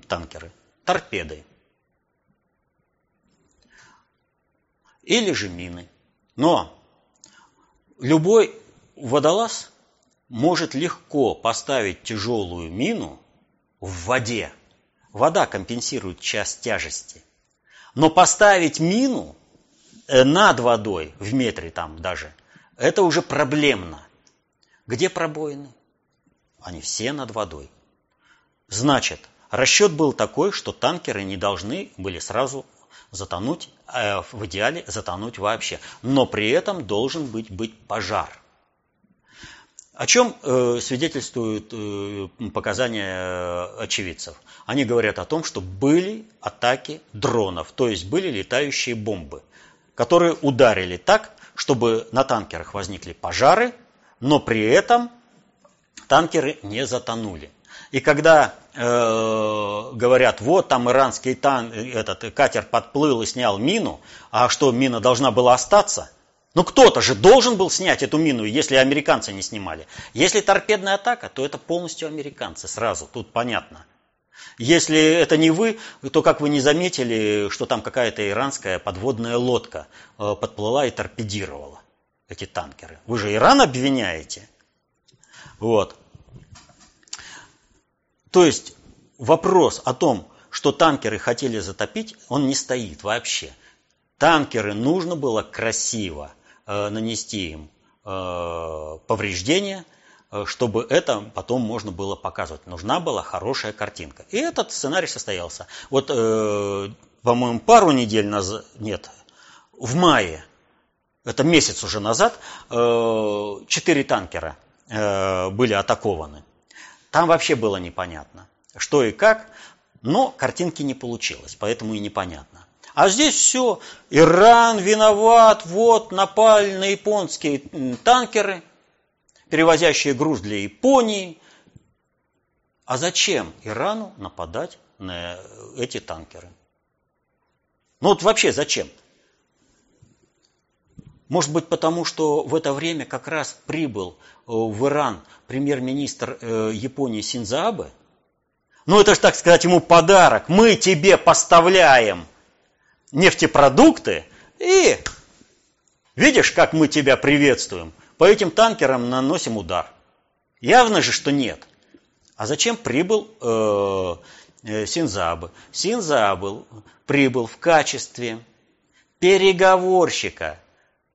танкеры? Торпеды. Или же мины. Но любой водолаз может легко поставить тяжелую мину в воде – Вода компенсирует часть тяжести. Но поставить мину э, над водой, в метре там даже, это уже проблемно. Где пробоины? Они все над водой. Значит, расчет был такой, что танкеры не должны были сразу затонуть, в идеале затонуть вообще. Но при этом должен быть, быть пожар. О чем э, свидетельствуют э, показания э, очевидцев? Они говорят о том, что были атаки дронов, то есть были летающие бомбы, которые ударили так, чтобы на танкерах возникли пожары, но при этом танкеры не затонули. И когда э, говорят, вот там иранский тан, этот катер подплыл и снял мину, а что мина должна была остаться – ну кто-то же должен был снять эту мину, если американцы не снимали. Если торпедная атака, то это полностью американцы, сразу, тут понятно. Если это не вы, то как вы не заметили, что там какая-то иранская подводная лодка э, подплыла и торпедировала эти танкеры? Вы же Иран обвиняете. Вот. То есть вопрос о том, что танкеры хотели затопить, он не стоит вообще. Танкеры нужно было красиво Э, нанести им э, повреждения, э, чтобы это потом можно было показывать. Нужна была хорошая картинка. И этот сценарий состоялся. Вот, по-моему, пару недель назад, нет, в мае, это месяц уже назад, четыре танкера были атакованы. Там вообще было непонятно, что и как, но картинки не получилось, поэтому и непонятно. А здесь все, Иран виноват, вот напали на японские танкеры, перевозящие груз для Японии. А зачем Ирану нападать на эти танкеры? Ну вот вообще зачем? Может быть потому, что в это время как раз прибыл э, в Иран премьер-министр э, Японии Синзаабе? Ну это же, так сказать, ему подарок. Мы тебе поставляем нефтепродукты и видишь, как мы тебя приветствуем. По этим танкерам наносим удар. Явно же, что нет. А зачем прибыл э, э, Синзабы? Синзабы прибыл в качестве переговорщика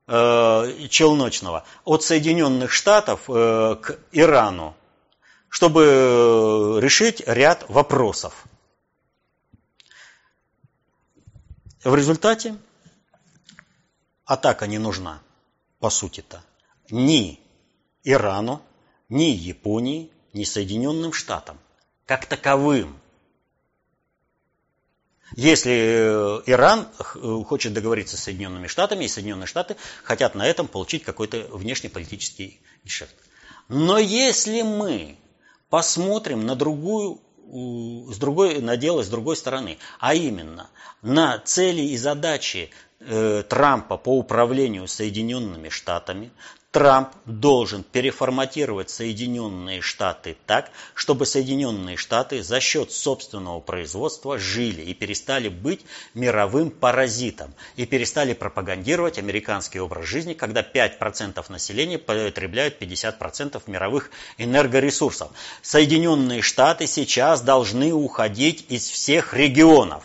челночного от Соединенных Штатов э, к Ирану, чтобы решить ряд вопросов. В результате атака не нужна, по сути-то, ни Ирану, ни Японии, ни Соединенным Штатам, как таковым. Если э, Иран э, хочет договориться с Соединенными Штатами, и Соединенные Штаты хотят на этом получить какой-то внешнеполитический гешефт. Но если мы посмотрим на другую с другой, на дело с другой стороны, а именно на цели и задачи э, Трампа по управлению Соединенными Штатами, Трамп должен переформатировать Соединенные Штаты так, чтобы Соединенные Штаты за счет собственного производства жили и перестали быть мировым паразитом и перестали пропагандировать американский образ жизни, когда 5% населения потребляют 50% мировых энергоресурсов. Соединенные Штаты сейчас должны уходить из всех регионов.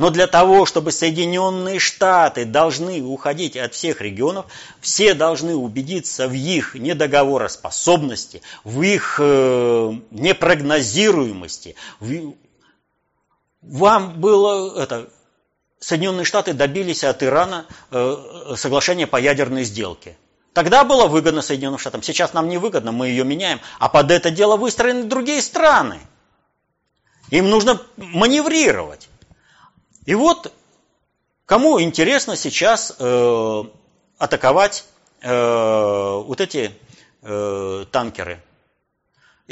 Но для того, чтобы Соединенные Штаты должны уходить от всех регионов, все должны убедиться в их недоговороспособности, в их э, непрогнозируемости. Вам было это, Соединенные Штаты добились от Ирана э, соглашения по ядерной сделке. Тогда было выгодно Соединенным Штатам, сейчас нам не выгодно, мы ее меняем, а под это дело выстроены другие страны. Им нужно маневрировать. И вот кому интересно сейчас э, атаковать э, вот эти э, танкеры.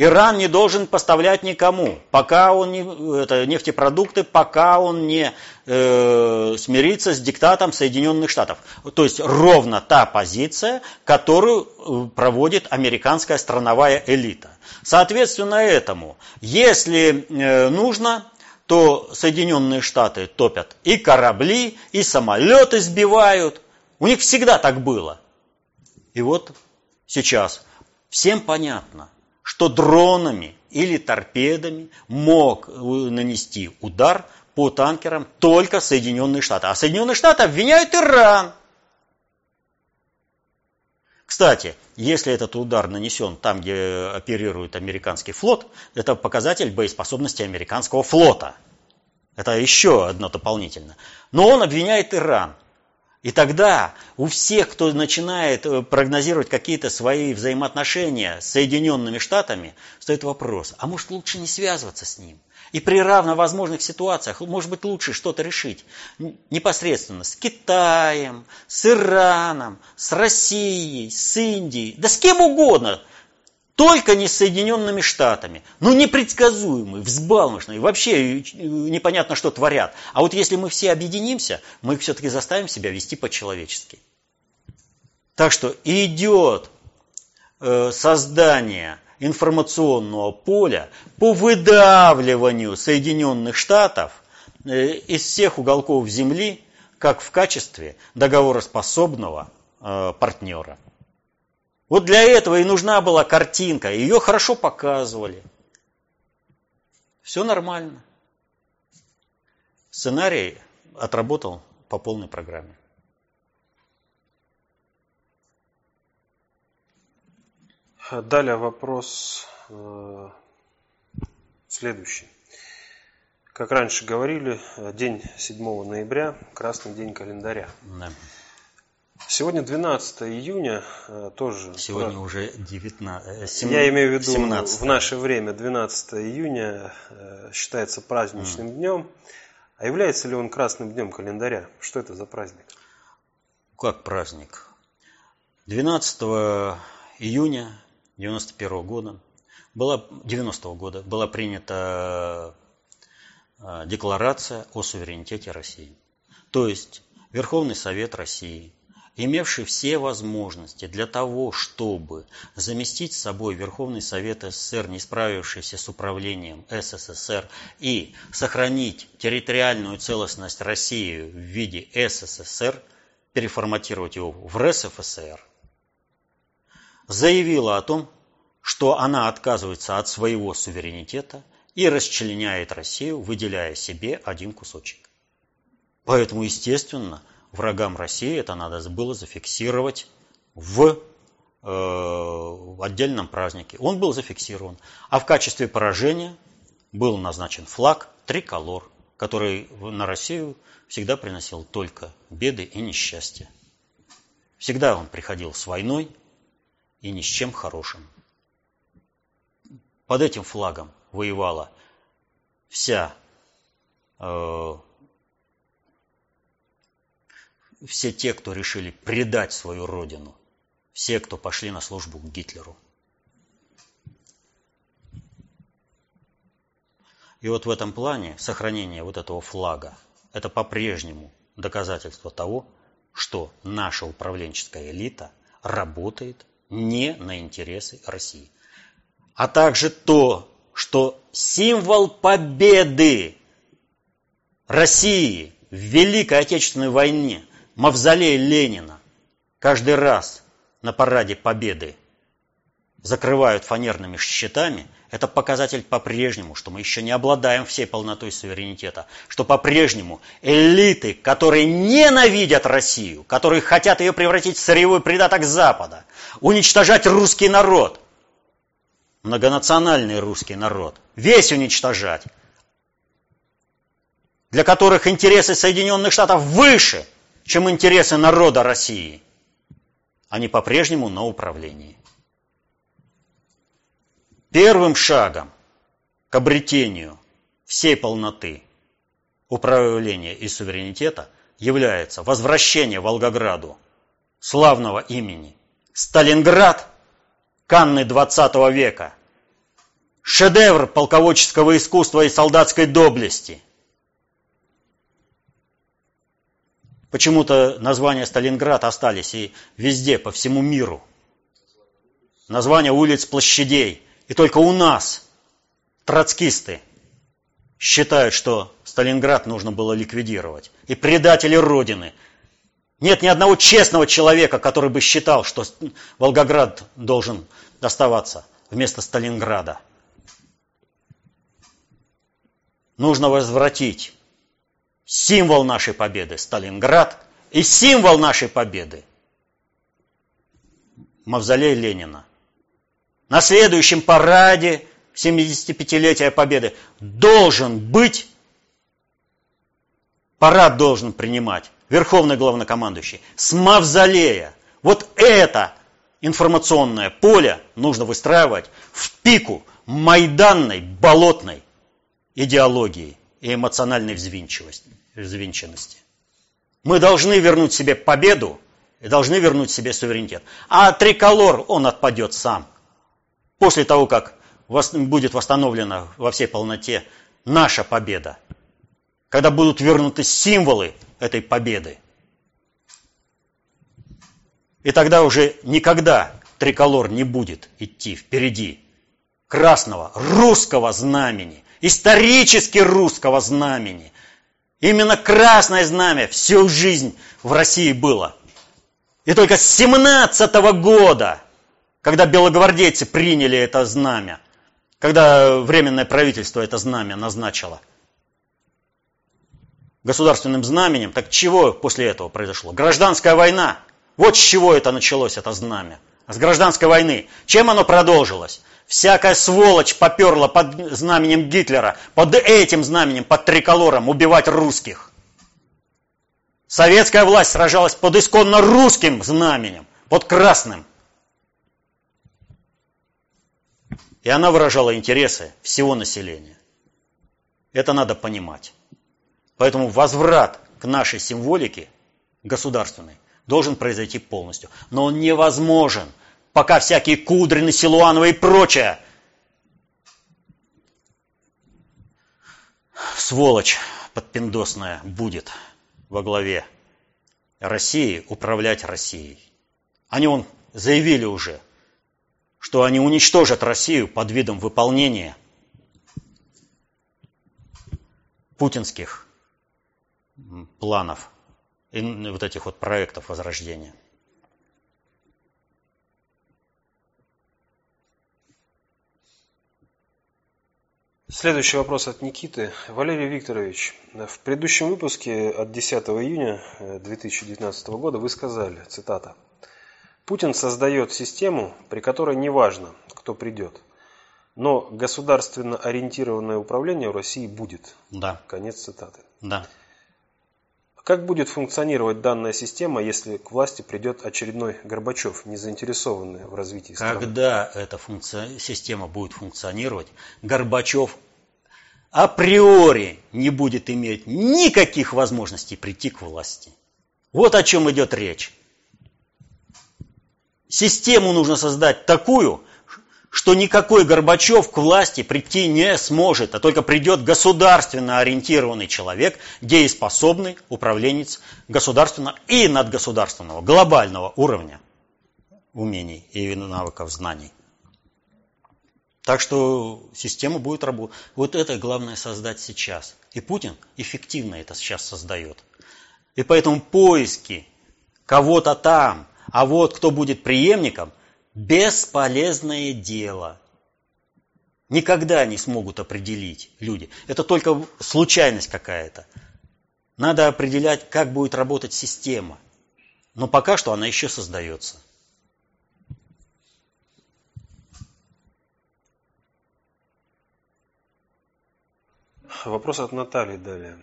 Иран не должен поставлять никому, пока он не, это нефтепродукты, пока он не э, смирится с диктатом Соединенных Штатов. То есть ровно та позиция, которую э, проводит американская страновая элита. Соответственно этому, если э, нужно, то Соединенные Штаты топят и корабли, и самолеты сбивают. У них всегда так было. И вот сейчас всем понятно, что дронами или торпедами мог нанести удар по танкерам только Соединенные Штаты. А Соединенные Штаты обвиняют Иран. Кстати, если этот удар нанесен там, где оперирует американский флот, это показатель боеспособности американского флота. Это еще одно дополнительно. Но он обвиняет Иран. И тогда у всех, кто начинает э, прогнозировать какие-то свои взаимоотношения с Соединенными Штатами, стоит вопрос, а может лучше не связываться с ним? И при равновозможных ситуациях, может быть, лучше что-то решить непосредственно с Китаем, с Ираном, с Россией, с Индией, да с кем угодно. Только не с Соединенными Штатами. Ну, непредсказуемые, взбалмошные, вообще непонятно, что творят. А вот если мы все объединимся, мы их все-таки заставим себя вести по-человечески. Так что идет э, создание информационного поля по выдавливанию Соединенных Штатов э, из всех уголков Земли, как в качестве договороспособного э, партнера. Вот для этого и нужна была картинка, ее хорошо показывали. Все нормально. Сценарий отработал по полной программе. Далее вопрос э, следующий. Как раньше говорили, день 7 ноября, красный день календаря. Да. Сегодня 12 июня, э, тоже... Сегодня про... уже 19... 17... Я имею в виду 17. в наше время 12 июня э, считается праздничным mm. днем. А является ли он красным днем календаря? Что это за праздник? Как праздник? 12 июня 91 года была, 90 -го года была принята э, декларация о суверенитете России. То есть Верховный Совет России имевший все возможности для того, чтобы заместить собой Верховный Совет СССР, не справившийся с управлением СССР, и сохранить территориальную целостность России в виде СССР, переформатировать его в РСФСР, заявила о том, что она отказывается от своего суверенитета и расчленяет Россию, выделяя себе один кусочек. Поэтому, естественно, врагам России это надо было зафиксировать в, э, в отдельном празднике. Он был зафиксирован. А в качестве поражения был назначен флаг триколор, который на Россию всегда приносил только беды и несчастья. Всегда он приходил с войной и ни с чем хорошим. Под этим флагом воевала вся э, все те, кто решили предать свою родину, все, кто пошли на службу к Гитлеру. И вот в этом плане сохранение вот этого флага – это по-прежнему доказательство того, что наша управленческая элита работает не на интересы России. А также то, что символ победы России в Великой Отечественной войне, мавзолей Ленина, каждый раз на параде победы закрывают фанерными щитами, это показатель по-прежнему, что мы еще не обладаем всей полнотой суверенитета, что по-прежнему элиты, которые ненавидят Россию, которые хотят ее превратить в сырьевой придаток Запада, уничтожать русский народ, многонациональный русский народ, весь уничтожать, для которых интересы Соединенных Штатов выше, чем интересы народа России, они по-прежнему на управлении. Первым шагом к обретению всей полноты управления и суверенитета является возвращение Волгограду славного имени Сталинград Канны 20 века, шедевр полководческого искусства и солдатской доблести. Почему-то названия Сталинград остались и везде, по всему миру. Названия улиц, площадей – и только у нас троцкисты считают, что Сталинград нужно было ликвидировать. И предатели Родины. Нет ни одного честного человека, который бы считал, что Волгоград должен оставаться вместо Сталинграда. Нужно возвратить символ нашей победы Сталинград и символ нашей победы Мавзолей Ленина на следующем параде 75-летия Победы должен быть, парад должен принимать Верховный Главнокомандующий с мавзолея. Вот это информационное поле нужно выстраивать в пику майданной, болотной идеологии и эмоциональной взвинченности. Мы должны вернуть себе победу и должны вернуть себе суверенитет. А триколор, он отпадет сам – после того, как будет восстановлена во всей полноте наша победа, когда будут вернуты символы этой победы. И тогда уже никогда триколор не будет идти впереди красного русского знамени, исторически русского знамени. Именно красное знамя всю жизнь в России было. И только с 17 -го года когда белогвардейцы приняли это знамя, когда Временное правительство это знамя назначило государственным знаменем, так чего после этого произошло? Гражданская война. Вот с чего это началось, это знамя. С гражданской войны. Чем оно продолжилось? Всякая сволочь поперла под знаменем Гитлера, под этим знаменем, под триколором убивать русских. Советская власть сражалась под исконно русским знаменем, под красным. И она выражала интересы всего населения. Это надо понимать. Поэтому возврат к нашей символике государственной должен произойти полностью. Но он невозможен, пока всякие Кудрины, Силуановы и прочее сволочь подпиндосная будет во главе России управлять Россией. Они он заявили уже, что они уничтожат Россию под видом выполнения путинских планов и вот этих вот проектов возрождения. Следующий вопрос от Никиты. Валерий Викторович, в предыдущем выпуске от 10 июня 2019 года вы сказали, цитата, Путин создает систему, при которой не важно, кто придет. Но государственно ориентированное управление в России будет. Да. Конец цитаты. Да. Как будет функционировать данная система, если к власти придет очередной Горбачев, не заинтересованный в развитии страны? Когда эта функция, система будет функционировать, Горбачев априори не будет иметь никаких возможностей прийти к власти. Вот о чем идет речь. Систему нужно создать такую, что никакой Горбачев к власти прийти не сможет, а только придет государственно ориентированный человек, дееспособный управленец государственного и надгосударственного, глобального уровня умений и навыков знаний. Так что система будет работать. Вот это главное создать сейчас. И Путин эффективно это сейчас создает. И поэтому поиски кого-то там, а вот кто будет преемником, бесполезное дело. Никогда не смогут определить люди. Это только случайность какая-то. Надо определять, как будет работать система. Но пока что она еще создается. Вопрос от Натальи далее.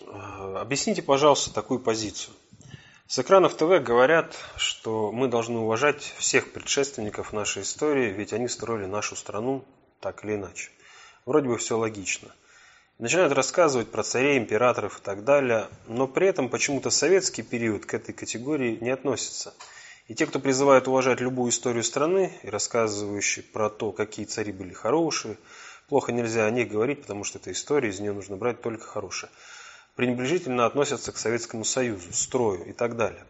Э, объясните, пожалуйста, такую позицию. С экранов ТВ говорят, что мы должны уважать всех предшественников нашей истории, ведь они строили нашу страну так или иначе. Вроде бы все логично. Начинают рассказывать про царей, императоров и так далее, но при этом почему-то советский период к этой категории не относится. И те, кто призывает уважать любую историю страны и рассказывающие про то, какие цари были хорошие, Плохо нельзя о них говорить, потому что это история, из нее нужно брать только хорошее. Пренебрежительно относятся к Советскому Союзу, строю и так далее.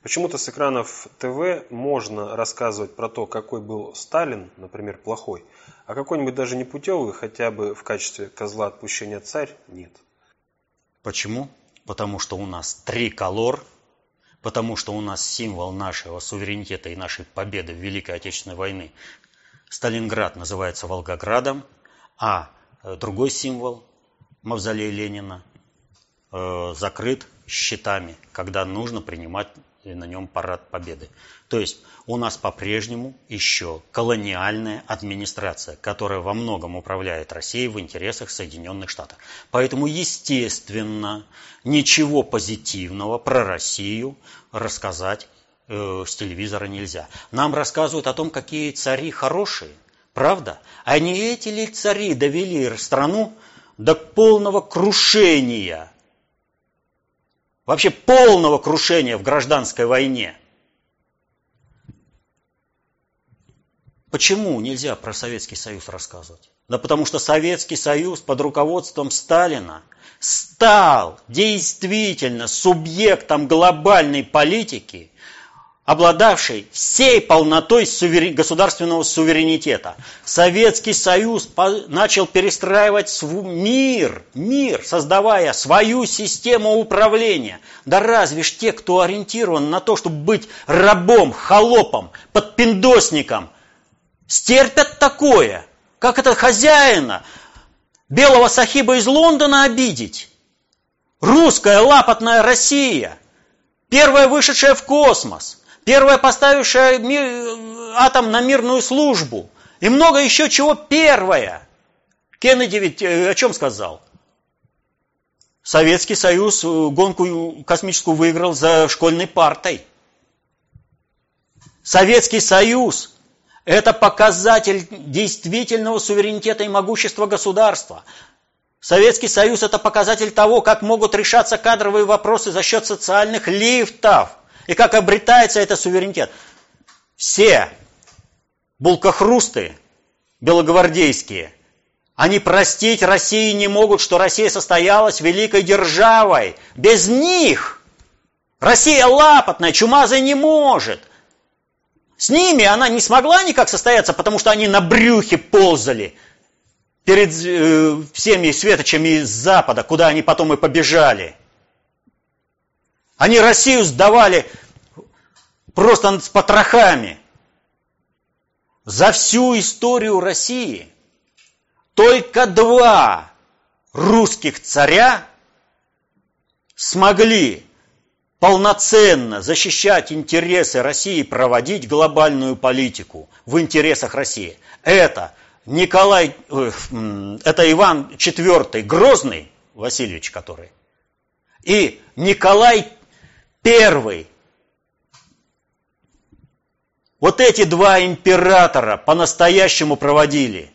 Почему-то с экранов ТВ можно рассказывать про то, какой был Сталин, например, плохой, а какой-нибудь даже непутевый, хотя бы в качестве козла отпущения царь, нет. Почему? Потому что у нас триколор, потому что у нас символ нашего суверенитета и нашей победы в Великой Отечественной войны. Сталинград называется Волгоградом, а другой символ мавзолея Ленина закрыт щитами, когда нужно принимать на нем парад победы. То есть у нас по-прежнему еще колониальная администрация, которая во многом управляет Россией в интересах Соединенных Штатов. Поэтому, естественно, ничего позитивного про Россию рассказать э, с телевизора нельзя. Нам рассказывают о том, какие цари хорошие. Правда? А не эти ли цари довели страну до полного крушения? Вообще полного крушения в гражданской войне. Почему нельзя про Советский Союз рассказывать? Да потому что Советский Союз под руководством Сталина стал действительно субъектом глобальной политики – обладавший всей полнотой суверен... государственного суверенитета. Советский Союз начал перестраивать мир, мир, создавая свою систему управления. Да разве ж те, кто ориентирован на то, чтобы быть рабом, холопом, подпиндосником, стерпят такое? Как это хозяина белого сахиба из Лондона обидеть? Русская лапотная Россия, первая вышедшая в космос – первая поставившая мир, атом на мирную службу, и много еще чего первая. Кеннеди ведь э, о чем сказал? Советский Союз э, гонку космическую выиграл за школьной партой. Советский Союз – это показатель действительного суверенитета и могущества государства. Советский Союз – это показатель того, как могут решаться кадровые вопросы за счет социальных лифтов – и как обретается это суверенитет. Все булкохрусты белогвардейские, они простить России не могут, что Россия состоялась великой державой. Без них Россия лапотная, чумазая не может. С ними она не смогла никак состояться, потому что они на брюхе ползали перед э, всеми светочами из Запада, куда они потом и побежали. Они Россию сдавали просто с потрохами. За всю историю России только два русских царя смогли полноценно защищать интересы России проводить глобальную политику в интересах России. Это Николай, э, это Иван IV Грозный, Васильевич который, и Николай Первый. Вот эти два императора по-настоящему проводили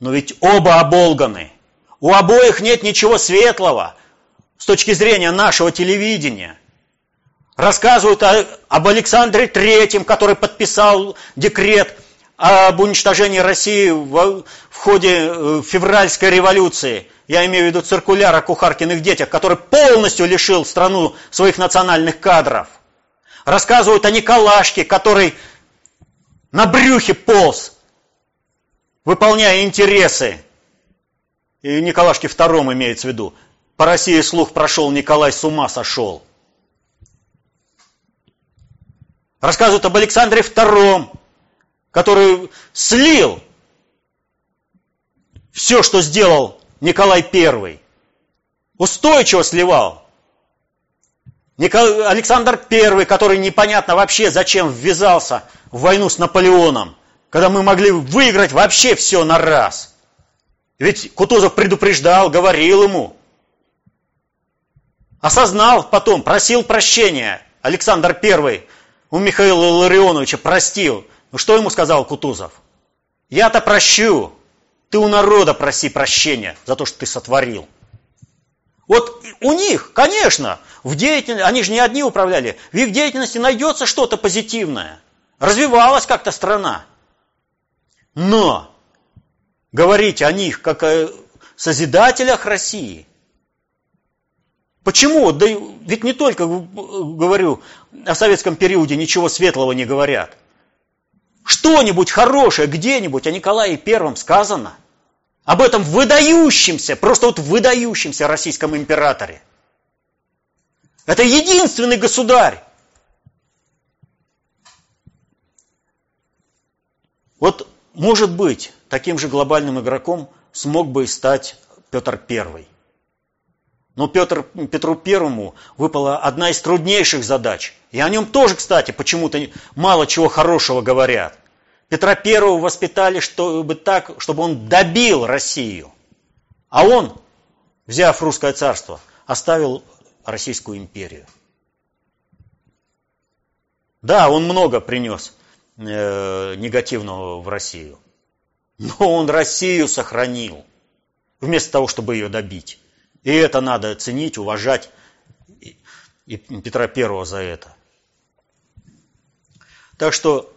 Но ведь оба оболганы. У обоих нет ничего светлого с точки зрения нашего телевидения. Рассказывают о, об Александре Третьем, который подписал декрет об уничтожении России в, в ходе э, февральской революции. Я имею в виду циркуляр о кухаркиных детях, который полностью лишил страну своих национальных кадров. Рассказывают о Николашке, который на брюхе полз, выполняя интересы. И Николашке втором имеется в виду. По России слух прошел, Николай с ума сошел. Рассказывают об Александре втором, который слил все, что сделал Николай I. Устойчиво сливал. Александр I, который непонятно вообще зачем ввязался в войну с Наполеоном, когда мы могли выиграть вообще все на раз. Ведь Кутузов предупреждал, говорил ему. Осознал потом, просил прощения. Александр I у Михаила Ларионовича простил. Ну что ему сказал Кутузов? Я-то прощу, ты у народа проси прощения за то, что ты сотворил. Вот у них, конечно, в деятельности, они же не одни управляли, в их деятельности найдется что-то позитивное. Развивалась как-то страна. Но говорить о них как о созидателях России. Почему? Да ведь не только, говорю, о советском периоде ничего светлого не говорят. Что-нибудь хорошее где-нибудь о Николае Первом сказано? Об этом выдающемся, просто вот выдающемся российском императоре. Это единственный государь. Вот, может быть, таким же глобальным игроком смог бы стать Петр Первый. Но Петр, Петру Первому выпала одна из труднейших задач. И о нем тоже, кстати, почему-то мало чего хорошего говорят. Петра Первого воспитали чтобы так, чтобы он добил Россию. А он, взяв русское царство, оставил Российскую империю. Да, он много принес э, негативного в Россию. Но он Россию сохранил, вместо того, чтобы ее добить. И это надо ценить, уважать и Петра Первого за это. Так что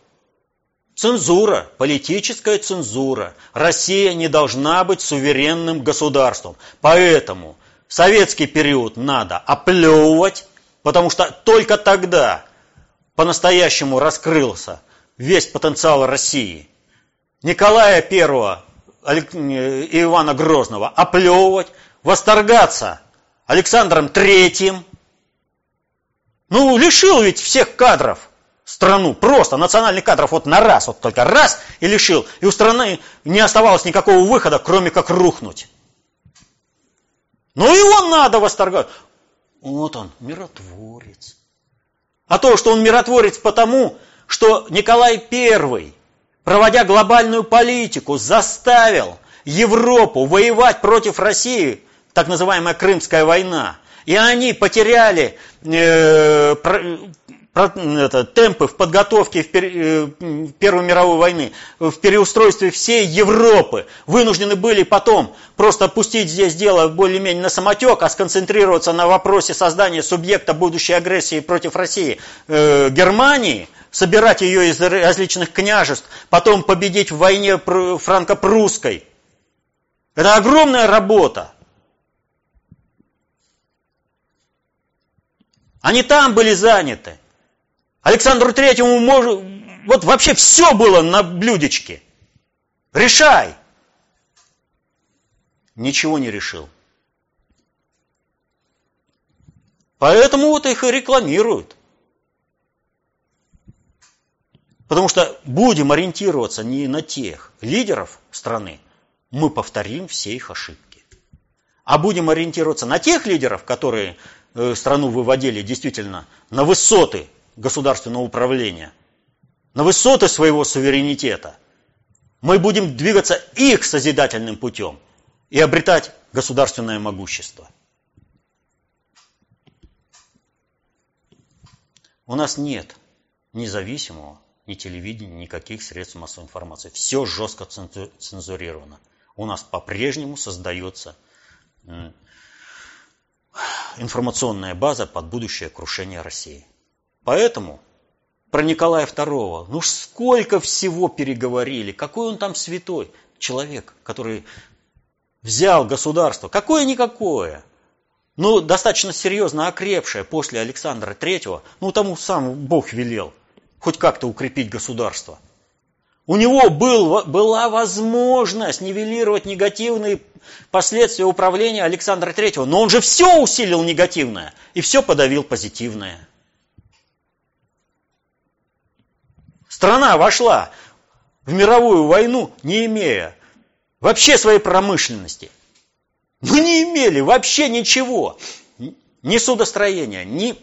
цензура, политическая цензура. Россия не должна быть суверенным государством. Поэтому советский период надо оплевывать, потому что только тогда по-настоящему раскрылся весь потенциал России. Николая I и Ивана Грозного оплевывать, восторгаться Александром Третьим. Ну, лишил ведь всех кадров страну, просто национальных кадров вот на раз, вот только раз и лишил. И у страны не оставалось никакого выхода, кроме как рухнуть. Ну, его надо восторгать. Вот он, миротворец. А то, что он миротворец потому, что Николай I, проводя глобальную политику, заставил Европу воевать против России так называемая Крымская война. И они потеряли э, это, темпы в подготовке в, пер, э, Первой мировой войны, в переустройстве всей Европы. Вынуждены были потом просто пустить здесь дело более-менее на самотек, а сконцентрироваться на вопросе создания субъекта будущей агрессии против России э, Германии, собирать ее из различных княжеств, потом победить в войне франко-прусской. Это огромная работа. Они там были заняты. Александру Третьему может, вот вообще все было на блюдечке. Решай. Ничего не решил. Поэтому вот их и рекламируют. Потому что будем ориентироваться не на тех лидеров страны, мы повторим все их ошибки. А будем ориентироваться на тех лидеров, которые Э, страну выводили действительно на высоты государственного управления, на высоты своего суверенитета, мы будем двигаться их созидательным путем и обретать государственное могущество. У нас нет независимого ни телевидения, никаких средств массовой информации. Все жестко цензурировано. у нас по-прежнему создается информационная база под будущее крушение России. Поэтому про Николая II, ну сколько всего переговорили, какой он там святой человек, который взял государство, какое-никакое, ну достаточно серьезно окрепшее после Александра III, ну тому сам Бог велел, хоть как-то укрепить государство. У него был, была возможность нивелировать негативные последствия управления Александра III, но он же все усилил негативное и все подавил позитивное. Страна вошла в мировую войну, не имея вообще своей промышленности. Мы не имели вообще ничего. Ни судостроения, ни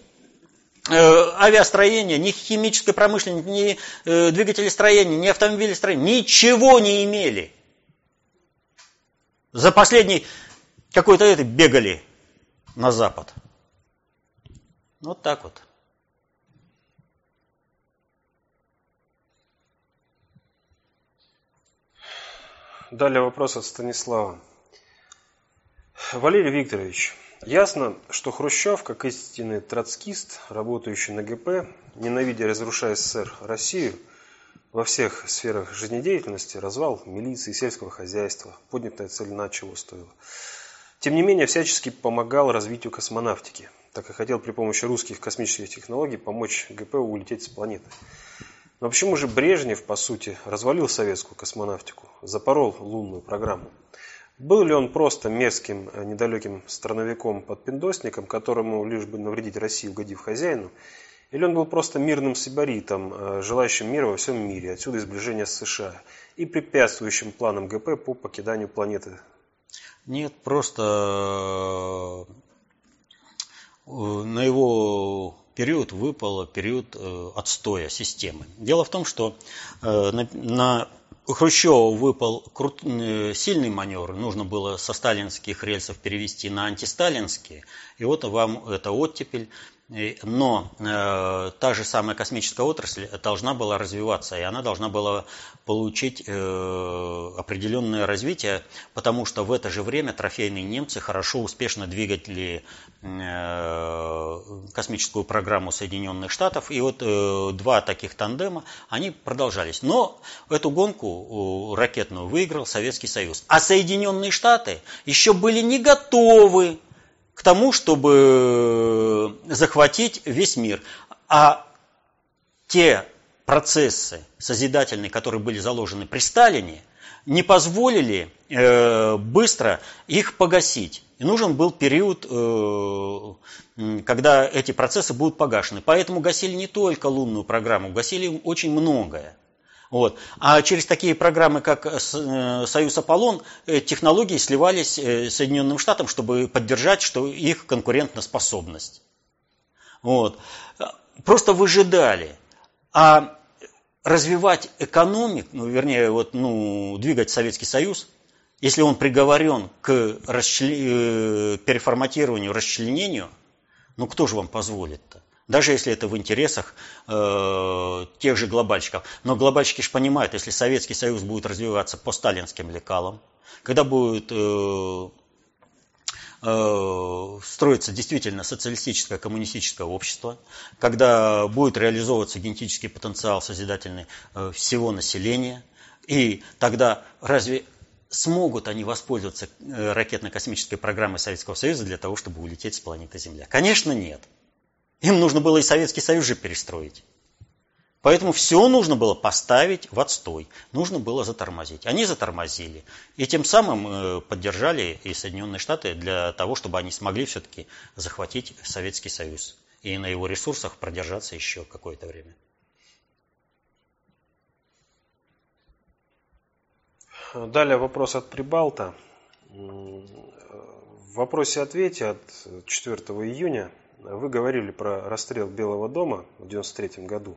э, авиастроения, ни химической промышленности, ни э, двигателестроения, ни автомобилестроения. Ничего не имели. За последний какой-то это бегали на запад. Вот так вот. Далее вопрос от Станислава. Валерий Викторович, ясно, что Хрущев, как истинный троцкист, работающий на ГП, ненавидя разрушая СССР Россию, во всех сферах жизнедеятельности, развал милиции, сельского хозяйства, поднятая цель чего стоила. Тем не менее, всячески помогал развитию космонавтики, так и хотел при помощи русских космических технологий помочь ГП улететь с планеты. Но почему же Брежнев, по сути, развалил советскую космонавтику, запорол лунную программу? Был ли он просто мерзким, э, недалеким страновиком-подпиндосником, которому лишь бы навредить России, угодив хозяину, или он был просто мирным сибаритом, э, желающим мира во всем мире, отсюда изближение с США, и препятствующим планам ГП по покиданию планеты? Нет, просто э, на его период выпал период э, отстоя системы. Дело в том, что э, на, Хрущеву выпал крут, э, сильный маневр, нужно было со сталинских рельсов перевести на антисталинские, и вот вам это оттепель, но э, та же самая космическая отрасль должна была развиваться, и она должна была получить э, определенное развитие, потому что в это же время трофейные немцы хорошо, успешно двигали э, космическую программу Соединенных Штатов, и вот э, два таких тандема, они продолжались. Но эту гонку ракетную выиграл Советский Союз. А Соединенные Штаты еще были не готовы к тому, чтобы захватить весь мир. А те процессы созидательные, которые были заложены при Сталине, не позволили э, быстро их погасить. И нужен был период, э, когда эти процессы будут погашены. Поэтому гасили не только лунную программу, гасили очень многое. Вот. А через такие программы, как э, э, Союз Аполлон, э, технологии сливались Соединенным Штатам, чтобы поддержать что их конкурентоспособность. Вот. Просто выжидали. А развивать экономику, ну, вернее, вот, ну, двигать Советский Союз, если он приговорен к расчле... переформатированию, расчленению, ну кто же вам позволит-то? Даже если это в интересах э, тех же глобальщиков. Но глобальщики же понимают, если Советский Союз будет развиваться по сталинским лекалам, когда будет э, э, строиться действительно социалистическое коммунистическое общество, когда будет реализовываться генетический потенциал созидательный э, всего населения, и тогда разве смогут они воспользоваться э, ракетно-космической программой Советского Союза для того, чтобы улететь с планеты Земля? Конечно, нет. Им нужно было и Советский Союз же перестроить. Поэтому все нужно было поставить в отстой, нужно было затормозить. Они затормозили. И тем самым э, поддержали и Соединенные Штаты для того, чтобы они смогли все-таки захватить Советский Союз и на его ресурсах продержаться еще какое-то время. Далее вопрос от Прибалта. В вопросе-ответе от 4 июня вы говорили про расстрел Белого дома в 1993 году.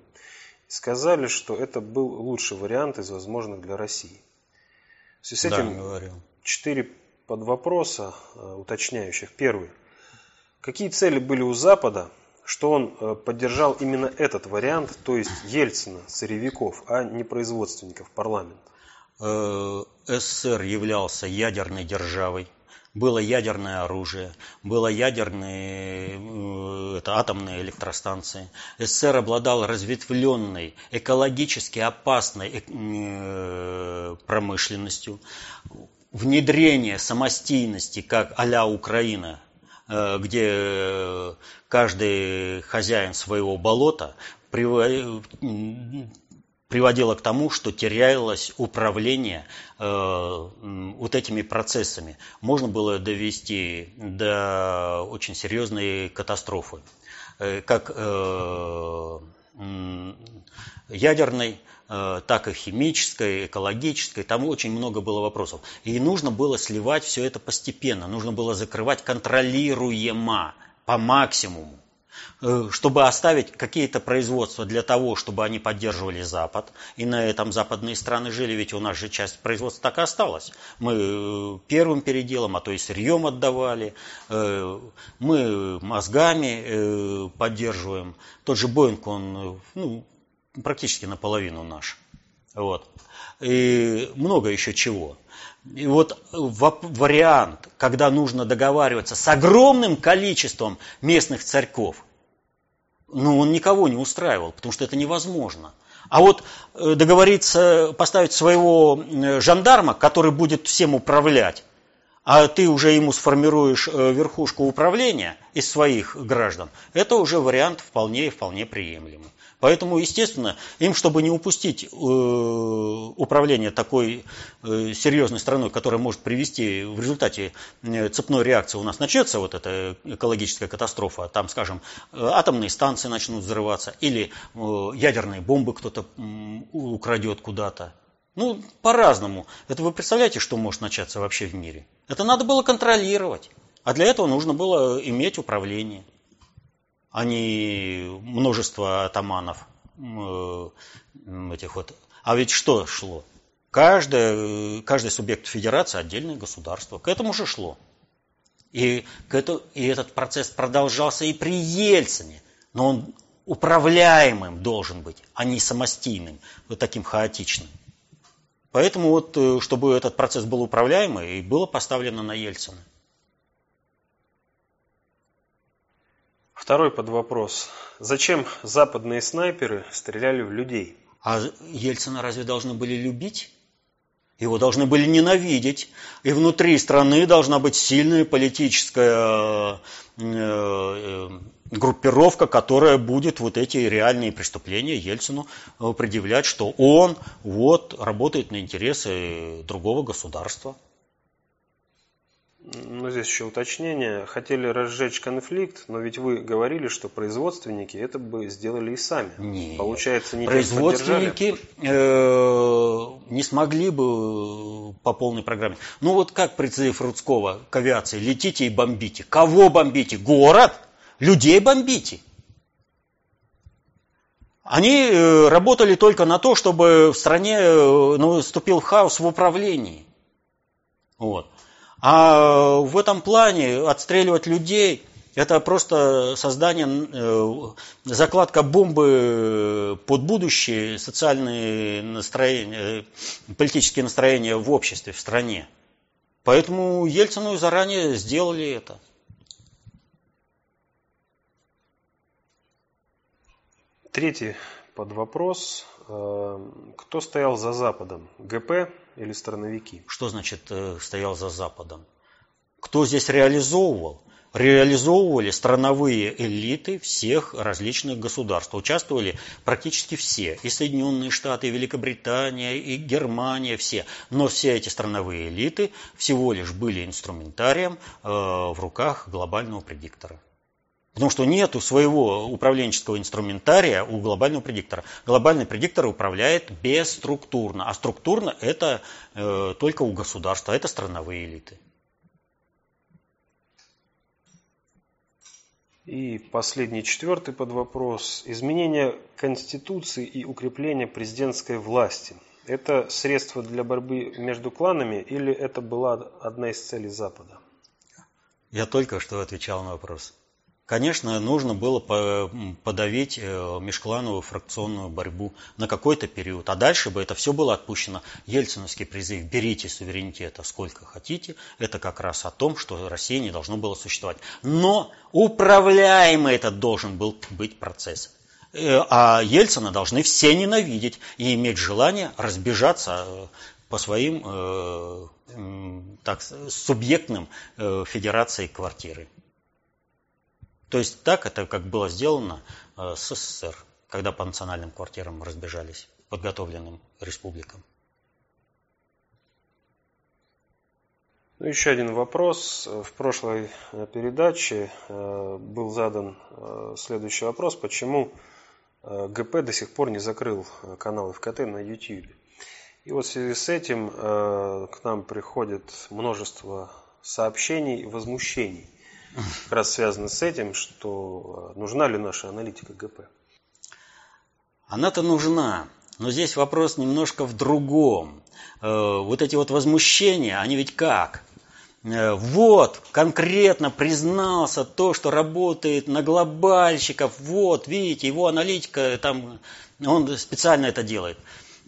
Сказали, что это был лучший вариант из возможных для России. В связи с этим говорил. четыре подвопроса э, уточняющих. Первый. Какие цели были у Запада, что он э, поддержал именно этот вариант, то есть Ельцина, сырьевиков, а не производственников парламента? э, СССР являлся ядерной державой, было ядерное оружие, было ядерные э, это, атомные электростанции. СССР обладал разветвленной, экологически опасной э, промышленностью. Внедрение самостийности, как а Украина, э, где каждый хозяин своего болота приводило к тому, что терялось управление э, вот этими процессами. Можно было довести до очень серьезной катастрофы, э, как э, ядерной, э, так и химической, экологической. Там очень много было вопросов. И нужно было сливать все это постепенно. Нужно было закрывать контролируемо по максимуму. Э, чтобы оставить какие-то производства для того, чтобы они поддерживали Запад, и на этом западные страны жили, ведь у нас же часть производства так и осталась. Мы э, первым переделом, а то и сырьем отдавали, э, мы мозгами поддерживаем. Тот же Боинг, он ну, практически наполовину наш. Вот. И много еще чего. И вот вариант, когда нужно договариваться с огромным количеством местных царьков, ну, он никого не устраивал, потому что это невозможно. А вот э, договориться, поставить своего э, жандарма, который будет всем управлять, а ты уже ему сформируешь э, верхушку управления из своих граждан, это уже вариант вполне и вполне приемлемый. Поэтому, естественно, им, чтобы не упустить э, управление такой э, серьезной страной, которая может привести в результате э, цепной реакции у нас начнется вот эта экологическая катастрофа, там, скажем, атомные станции начнут взрываться, или ядерные бомбы кто-то украдет куда-то. Ну, по-разному. Это вы представляете, что может начаться вообще в мире? Это надо было контролировать. А для этого нужно было иметь управление а не множество атаманов э, этих вот. А ведь что шло? Каждый, каждый субъект федерации отдельное государство. К этому же шло. И, к этому, и этот процесс продолжался и при Ельцине. Но он управляемым должен быть, а не самостийным, вот таким хаотичным. Поэтому вот, э, чтобы этот процесс был управляемый, и было поставлено на Ельцина. Второй под вопрос. Зачем западные снайперы стреляли в людей? А Ельцина разве должны были любить? Его должны были ненавидеть. И внутри страны должна быть сильная политическая э, э, группировка, которая будет вот эти реальные преступления Ельцину э, предъявлять, что он вот работает на интересы другого государства. Ну, здесь еще уточнение. Хотели разжечь конфликт, но ведь вы говорили, что производственники это бы сделали и сами. Нет. Получается, не Производственники э, не смогли бы по полной программе. Ну вот как призыв Рудского к авиации. Летите и бомбите. Кого бомбите? Город? Людей бомбите. Они э, работали только на то, чтобы в стране э, наступил хаос в управлении. Вот. А в этом плане отстреливать людей – это просто создание, э, закладка бомбы под будущее социальные настроения, политические настроения в обществе, в стране. Поэтому Ельцину заранее сделали это. Третий под вопрос. Э, кто стоял за Западом? ГП или страновики? Что значит э, стоял за Западом? Кто здесь реализовывал? Реализовывали страновые элиты всех различных государств. Участвовали практически все. И Соединенные Штаты, и Великобритания, и Германия, все. Но все эти страновые элиты всего лишь были инструментарием э, в руках глобального предиктора. Потому что нет своего управленческого инструментария у глобального предиктора. Глобальный предиктор управляет бесструктурно, а структурно это э, только у государства, это страновые элиты. И последний, четвертый под вопрос. Изменение Конституции и укрепление президентской власти. Это средство для борьбы между кланами или это была одна из целей Запада? Я только что отвечал на вопрос. Конечно, нужно было подавить э, межклановую фракционную борьбу на какой-то период, а дальше бы это все было отпущено. Ельциновский призыв «берите суверенитета сколько хотите» – это как раз о том, что Россия не должно было существовать. Но управляемый этот должен был быть процесс. Э, а Ельцина должны все ненавидеть и иметь желание разбежаться э, по своим так, субъектным федерации квартиры. То есть так это как было сделано э, с СССР, когда по национальным квартирам разбежались, подготовленным республикам. Ну, еще один вопрос. В прошлой э, передаче э, был задан следующий вопрос. Почему ГП до сих пор не закрыл канал ФКТ на YouTube? И вот в связи с этим к нам приходит множество сообщений и возмущений как раз связано с этим, что э, нужна ли наша аналитика ГП? Она-то нужна, но здесь вопрос немножко в другом. Э, вот эти вот возмущения, они ведь как? Э, вот, конкретно признался то, что работает на глобальщиков, вот, видите, его аналитика, там, он специально это делает.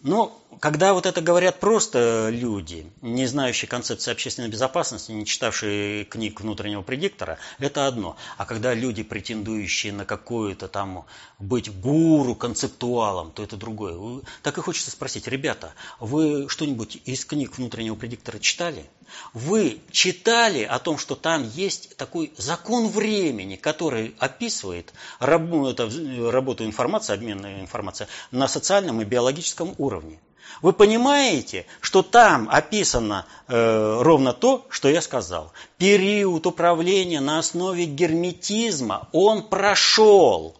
Но когда вот это говорят просто люди, не знающие концепции общественной безопасности, не читавшие книг внутреннего предиктора, это одно. А когда люди, претендующие на какое-то там быть гуру, концептуалом, то это другое. Так и хочется спросить, ребята, вы что-нибудь из книг внутреннего предиктора читали? Вы читали о том, что там есть такой закон времени, который описывает работу, работу информации, обменная информация на социальном и биологическом уровне? Вы понимаете, что там описано э, ровно то, что я сказал. Период управления на основе герметизма, он прошел.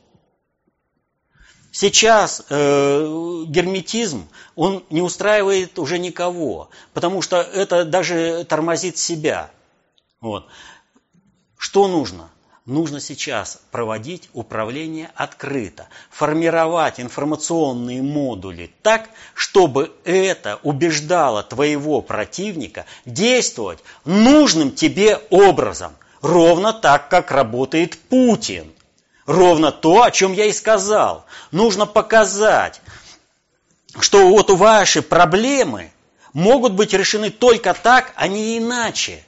Сейчас э, герметизм, он не устраивает уже никого, потому что это даже тормозит себя. Вот. Что нужно? Нужно сейчас проводить управление открыто, формировать информационные модули так, чтобы это убеждало твоего противника действовать нужным тебе образом, ровно так, как работает Путин. Ровно то, о чем я и сказал. Нужно показать, что вот ваши проблемы могут быть решены только так, а не иначе.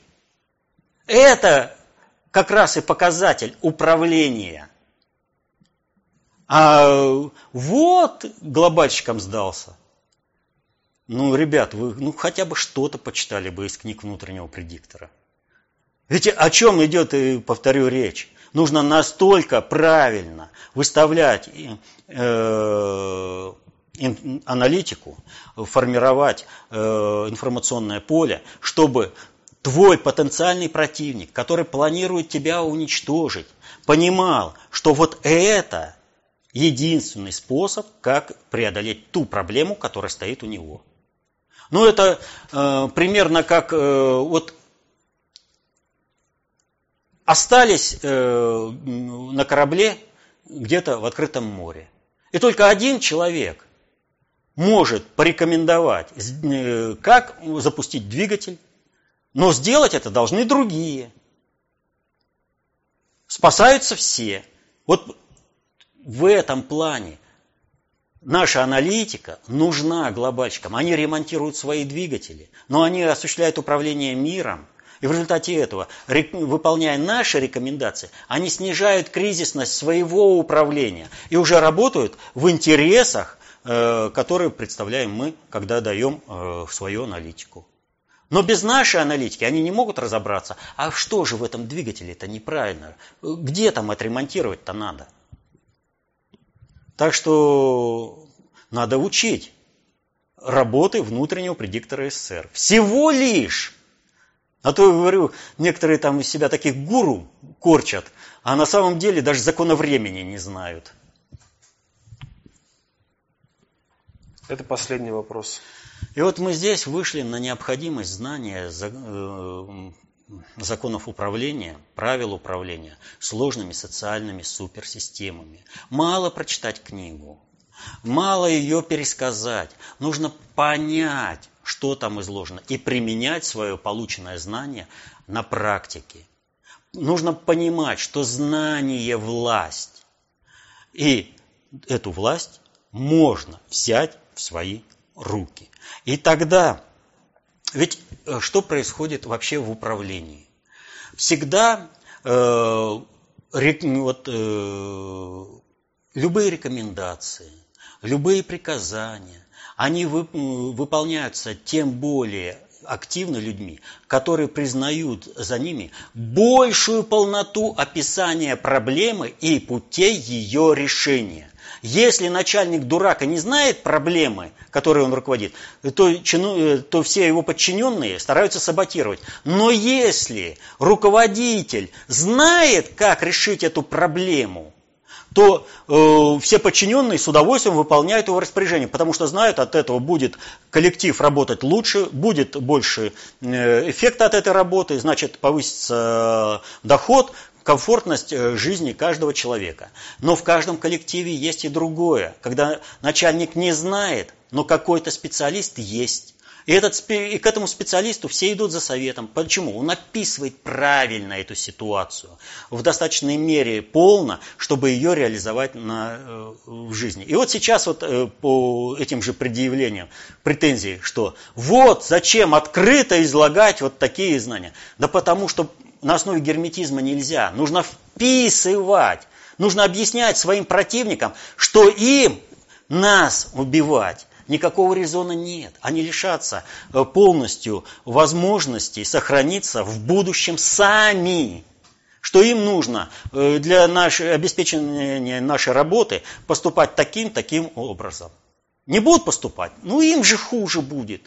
Это как раз и показатель управления. А вот глобальщикам сдался. Ну, ребят, вы ну, хотя бы что-то почитали бы из книг внутреннего предиктора. Ведь о чем идет, и повторю, речь? Нужно настолько правильно выставлять э, аналитику, формировать э, информационное поле, чтобы твой потенциальный противник, который планирует тебя уничтожить, понимал, что вот это единственный способ, как преодолеть ту проблему, которая стоит у него. Ну, это э, примерно как э, вот остались э, на корабле где-то в открытом море. И только один человек может порекомендовать, э, как запустить двигатель, но сделать это должны другие. Спасаются все. Вот в этом плане наша аналитика нужна глобальщикам. Они ремонтируют свои двигатели, но они осуществляют управление миром. И в результате этого, выполняя наши рекомендации, они снижают кризисность своего управления и уже работают в интересах, э, которые представляем мы, когда даем э, свою аналитику. Но без нашей аналитики они не могут разобраться, а что же в этом двигателе это неправильно, где там отремонтировать-то надо. Так что надо учить работы внутреннего предиктора СССР. Всего лишь. А то, я говорю, некоторые там из себя таких гуру корчат, а на самом деле даже закона времени не знают. Это последний вопрос. И вот мы здесь вышли на необходимость знания э, законов управления, правил управления сложными социальными суперсистемами. Мало прочитать книгу, мало ее пересказать. Нужно понять, что там изложено, и применять свое полученное знание на практике. нужно понимать, что знание – власть. И эту власть можно взять в свои руки. И тогда, ведь э, что происходит вообще в управлении? Всегда э, вот, э, любые рекомендации, любые приказания, они вы, выполняются тем более активно людьми, которые признают за ними большую полноту описания проблемы и путей ее решения. Если начальник дурака не знает проблемы, которой он руководит, то, чину, то все его подчиненные стараются саботировать. Но если руководитель знает, как решить эту проблему, то э, все подчиненные с удовольствием выполняют его распоряжение, потому что знают, от этого будет коллектив работать лучше, будет больше э, эффекта от этой работы, значит повысится э, доход, комфортность э, жизни каждого человека. Но в каждом коллективе есть и другое, когда начальник не знает, но какой-то специалист есть. И, этот, и к этому специалисту все идут за советом. Почему? Он описывает правильно эту ситуацию в достаточной мере полно, чтобы ее реализовать на, э, в жизни. И вот сейчас вот э, по этим же предъявлениям претензии, что вот зачем открыто излагать вот такие знания. Да потому что на основе герметизма нельзя. Нужно вписывать. Нужно объяснять своим противникам, что им нас убивать никакого резона нет. Они лишатся э, полностью возможности сохраниться в будущем сами. Что им нужно э, для нашей, обеспечения нашей работы поступать таким-таким образом. Не будут поступать, ну им же хуже будет.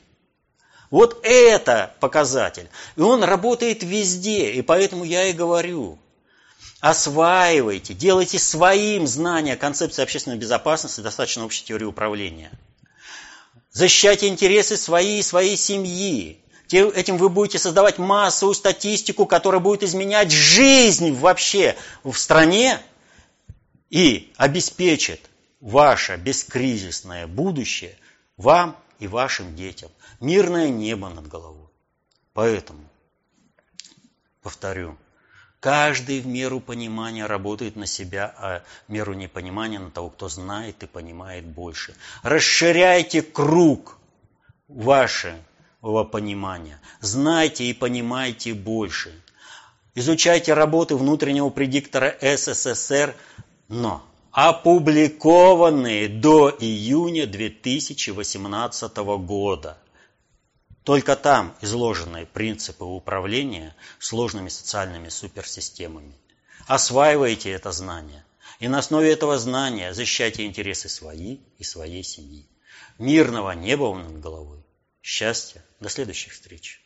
Вот это показатель. И он работает везде. И поэтому я и говорю, осваивайте, делайте своим знания концепции общественной безопасности, достаточно общей теории управления – Защищайте интересы своей и своей семьи. Этим вы будете создавать массовую статистику, которая будет изменять жизнь вообще в стране и обеспечит ваше бескризисное будущее вам и вашим детям. Мирное небо над головой. Поэтому, повторю, Каждый в меру понимания работает на себя, а в меру непонимания на того, кто знает и понимает больше. Расширяйте круг вашего понимания. Знайте и понимайте больше. Изучайте работы внутреннего предиктора СССР, но опубликованные до июня 2018 года. Только там изложены принципы управления сложными социальными суперсистемами. Осваивайте это знание. И на основе этого знания защищайте интересы свои и своей семьи. Мирного неба над головой. Счастья. До следующих встреч.